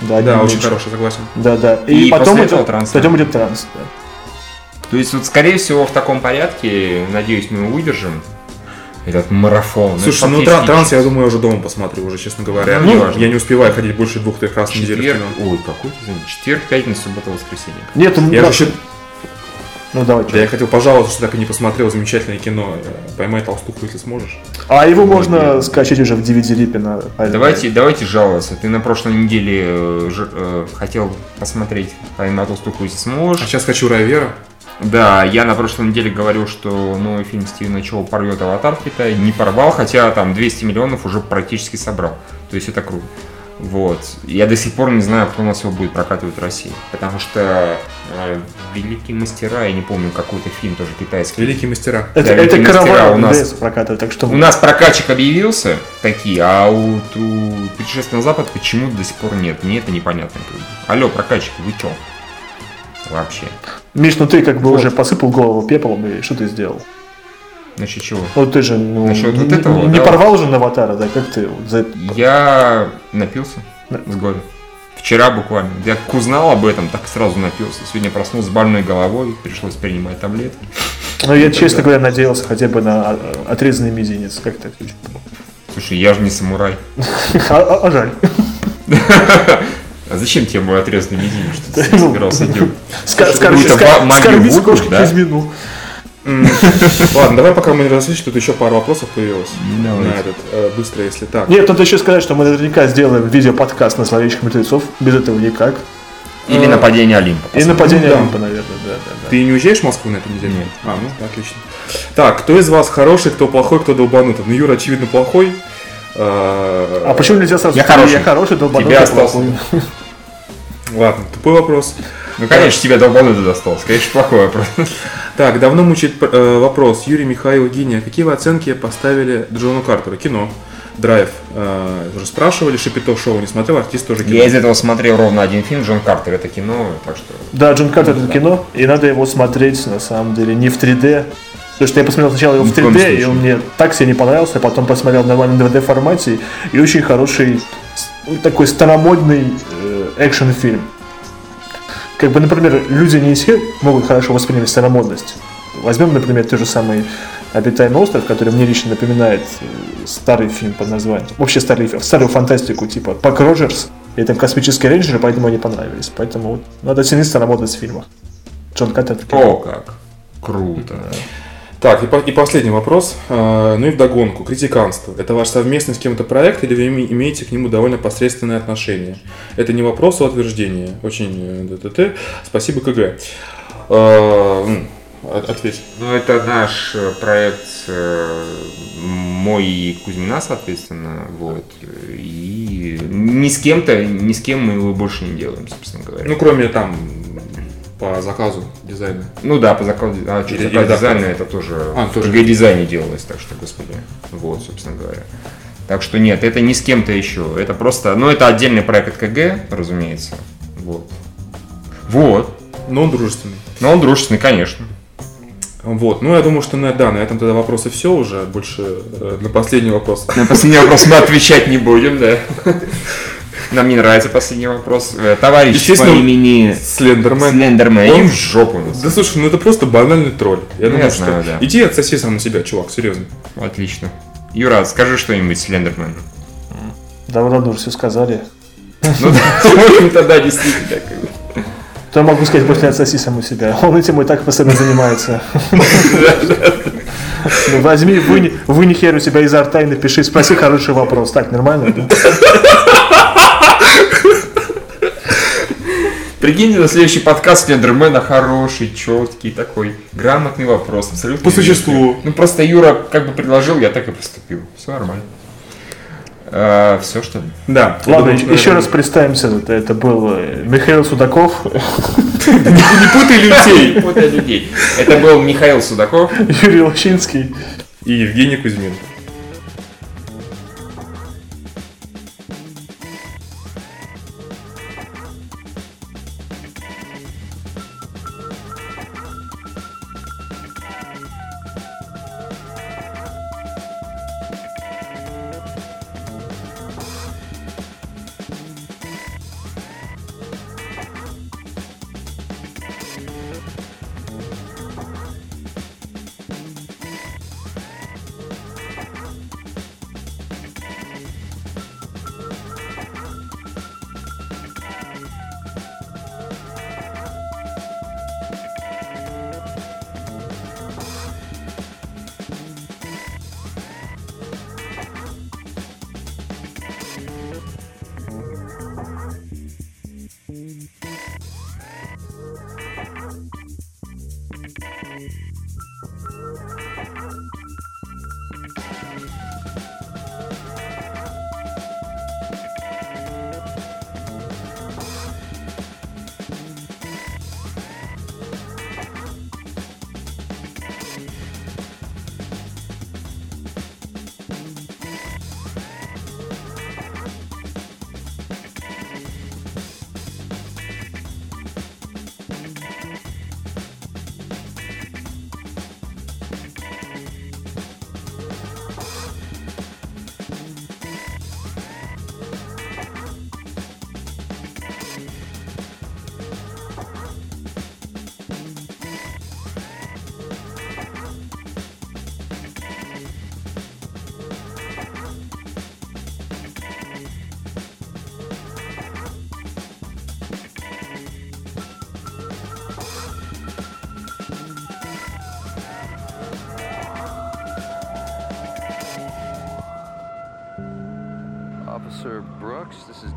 да. Да, очень хороший, согласен. Да, да. И потом идет Транс. Потом идет Транс. да. То есть, вот, скорее всего, в таком порядке, надеюсь, мы выдержим этот марафон. Слушай, ну фактически тран- транс, я думаю, я уже дома посмотрю, уже, честно говоря. Ну, неважно. я не успеваю ходить больше двух-трех раз в неделю Четверг, ой, какой ты? Четверг, пятница, суббота, воскресенье. Нет, он Я да, еще- Ну давай. Да, я хотел пожаловаться, что так и не посмотрел замечательное кино. Поймай толстуху, если сможешь. А его можно скачать уже в DVD-рипе на iPad. Давайте, давайте жаловаться. Ты на прошлой неделе э, ж- э, хотел посмотреть «Поймать толстуху, если А сможешь». сейчас хочу Райвера. Да, я на прошлой неделе говорил, что новый фильм Стивена Чоу порвет аватар в Китае. Не порвал, хотя там 200 миллионов уже практически собрал. То есть это круто. Вот. Я до сих пор не знаю, кто у нас его будет прокатывать в России. Потому что э, великие мастера, я не помню, какой-то фильм тоже китайский. Великие мастера. Это, Да, это мастера у нас- прокатывает, так что У нас прокачик объявился такие, а у, у путешествия на Запад почему до сих пор нет. Мне это непонятно. Алло, прокачик, вы чё? Вообще. Миш, ну ты как бы уже посыпал голову пеплом, и что ты сделал? Значит, чего? Ну ты же ну, Насчет вот не, этого, не да. порвал уже на аватара, да? Как ты вот за- Я напился с горя. Вчера буквально. Я как узнал об этом, так сразу напился. Сегодня проснулся с больной головой, пришлось принимать таблетки. Ну я, честно говоря, надеялся хотя бы на э, отрезанный мизинец. Как так? Слушай, я же не самурай. А, а- а зачем тебе мой отрезанный мизинец? Что ты собирался делать? Вуду, кошки да? Кузьмину. Ладно, давай пока мы не разошлись, тут еще пару вопросов появилось. Давайте. На этот, э, быстро, если так. Нет, надо еще сказать, что мы наверняка сделаем видео-подкаст на зловещих мертвецов. Без этого никак. Или нападение Олимпа. И нападение да. Олимпа, наверное, да, да, да. Ты не уезжаешь в Москву на этой неделе? Нет. А, ну, отлично. Так, кто из вас хороший, кто плохой, кто долбанутый? Ну, Юра, очевидно, плохой. А А почему нельзя сразу Я хороший. Я хороший, долбанутый, Тебе остался. Ладно, тупой вопрос. Ну, конечно, тебе долбанутый достался. Конечно, плохой вопрос. Так, давно мучает э, вопрос. Юрий, Михаил, Евгения, какие вы оценки поставили Джону Картеру? Кино. Драйв. Э, уже спрашивали, Шапито шоу не смотрел, артист тоже кино. Я из этого смотрел ровно один фильм, Джон Картер, это кино, так что... Да, Джон Картер это кино, и надо его смотреть, на самом деле, не в 3D. Потому что я посмотрел сначала его в Ни в коем 3D, и он мне так себе не понравился, потом посмотрел в нормальном 2D формате, и очень хороший, такой старомодный э, экшен-фильм. Как бы, например, люди не все могут хорошо воспринимать старомодность. Возьмем, например, тот же самый «Обитаемый остров», который мне лично напоминает э, старый фильм под названием, вообще старый, старую фантастику типа «Пак Роджерс», и там космические рейнджеры, поэтому они понравились. Поэтому вот надо оценить старомодность фильма. Джон Каттер. О, как. Круто. Так, и, по- и последний вопрос. Э, ну и вдогонку. Критиканство. Это ваш совместный с кем-то проект или вы име- имеете к нему довольно посредственное отношение? Это не вопрос, а утверждение. Очень э, ДТТ. Спасибо, КГ. От- Ответь. Ну, это наш э, проект, э, мой и Кузьмина, соответственно, вот. И ни с кем-то, ни с кем мы его больше не делаем, собственно говоря. Ну, кроме там по заказу дизайна. Ну да, по заказу, а, Или- заказ или дизайна это тоже А, в тоже. КГ дизайне делалось, так что, господи, вот, собственно говоря. Так что нет, это не с кем-то еще, это просто, ну это отдельный проект КГ, разумеется, вот. Вот, Но он дружественный. но он дружественный, конечно. Вот, ну я думаю, что на, да, на этом тогда вопросы все уже. Больше э, на последний вопрос. На последний вопрос мы отвечать не будем, да. Нам не нравится последний вопрос. Э, Товарищ по имени Слендермен. Слендермен, Он- в жопу. нас. Да слушай, ну это просто банальный тролль. Я Ну, думаю, я что знаю, да. иди отсоси сам на себя, чувак, серьезно. Отлично. Юра, скажи что-нибудь Слендермен. Да, вроде уже все сказали. Ну да, в общем-то, да, действительно. То я могу сказать после отсоси саму себя. Он этим и так постоянно занимается. Ну, Возьми, вынь, вынь хер у себя изо рта и напиши, спроси хороший вопрос. Так, нормально? да? Прикиньте, на следующий подкаст Слендермена хороший, четкий такой, грамотный вопрос, абсолютно. По существу. Ну просто Юра как бы предложил, я так и поступил. Все нормально. все что ли? Да. я Ладно, думаю, еще наверное, раз представимся. Это, это был э, Михаил Судаков, Не путай людей! Не путай людей. Это был Михаил Судаков. Юрий Лощинский. И Евгений Кузьмин.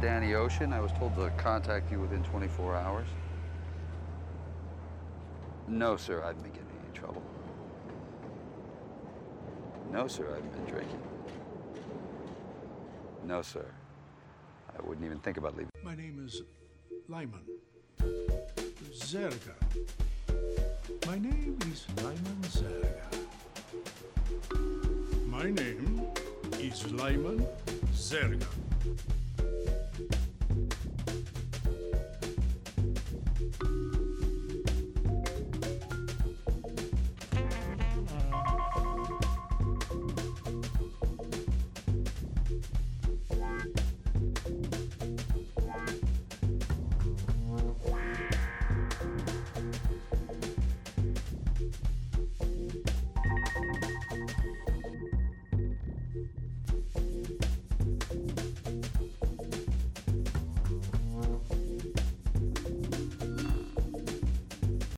Danny Ocean. I was told to contact you within 24 hours. No, sir, I haven't been getting in any trouble. No, sir, I haven't been drinking. No, sir. I wouldn't even think about leaving. My name is Lyman. Zerga. My name is Lyman Zerga. My name is Lyman Zerga.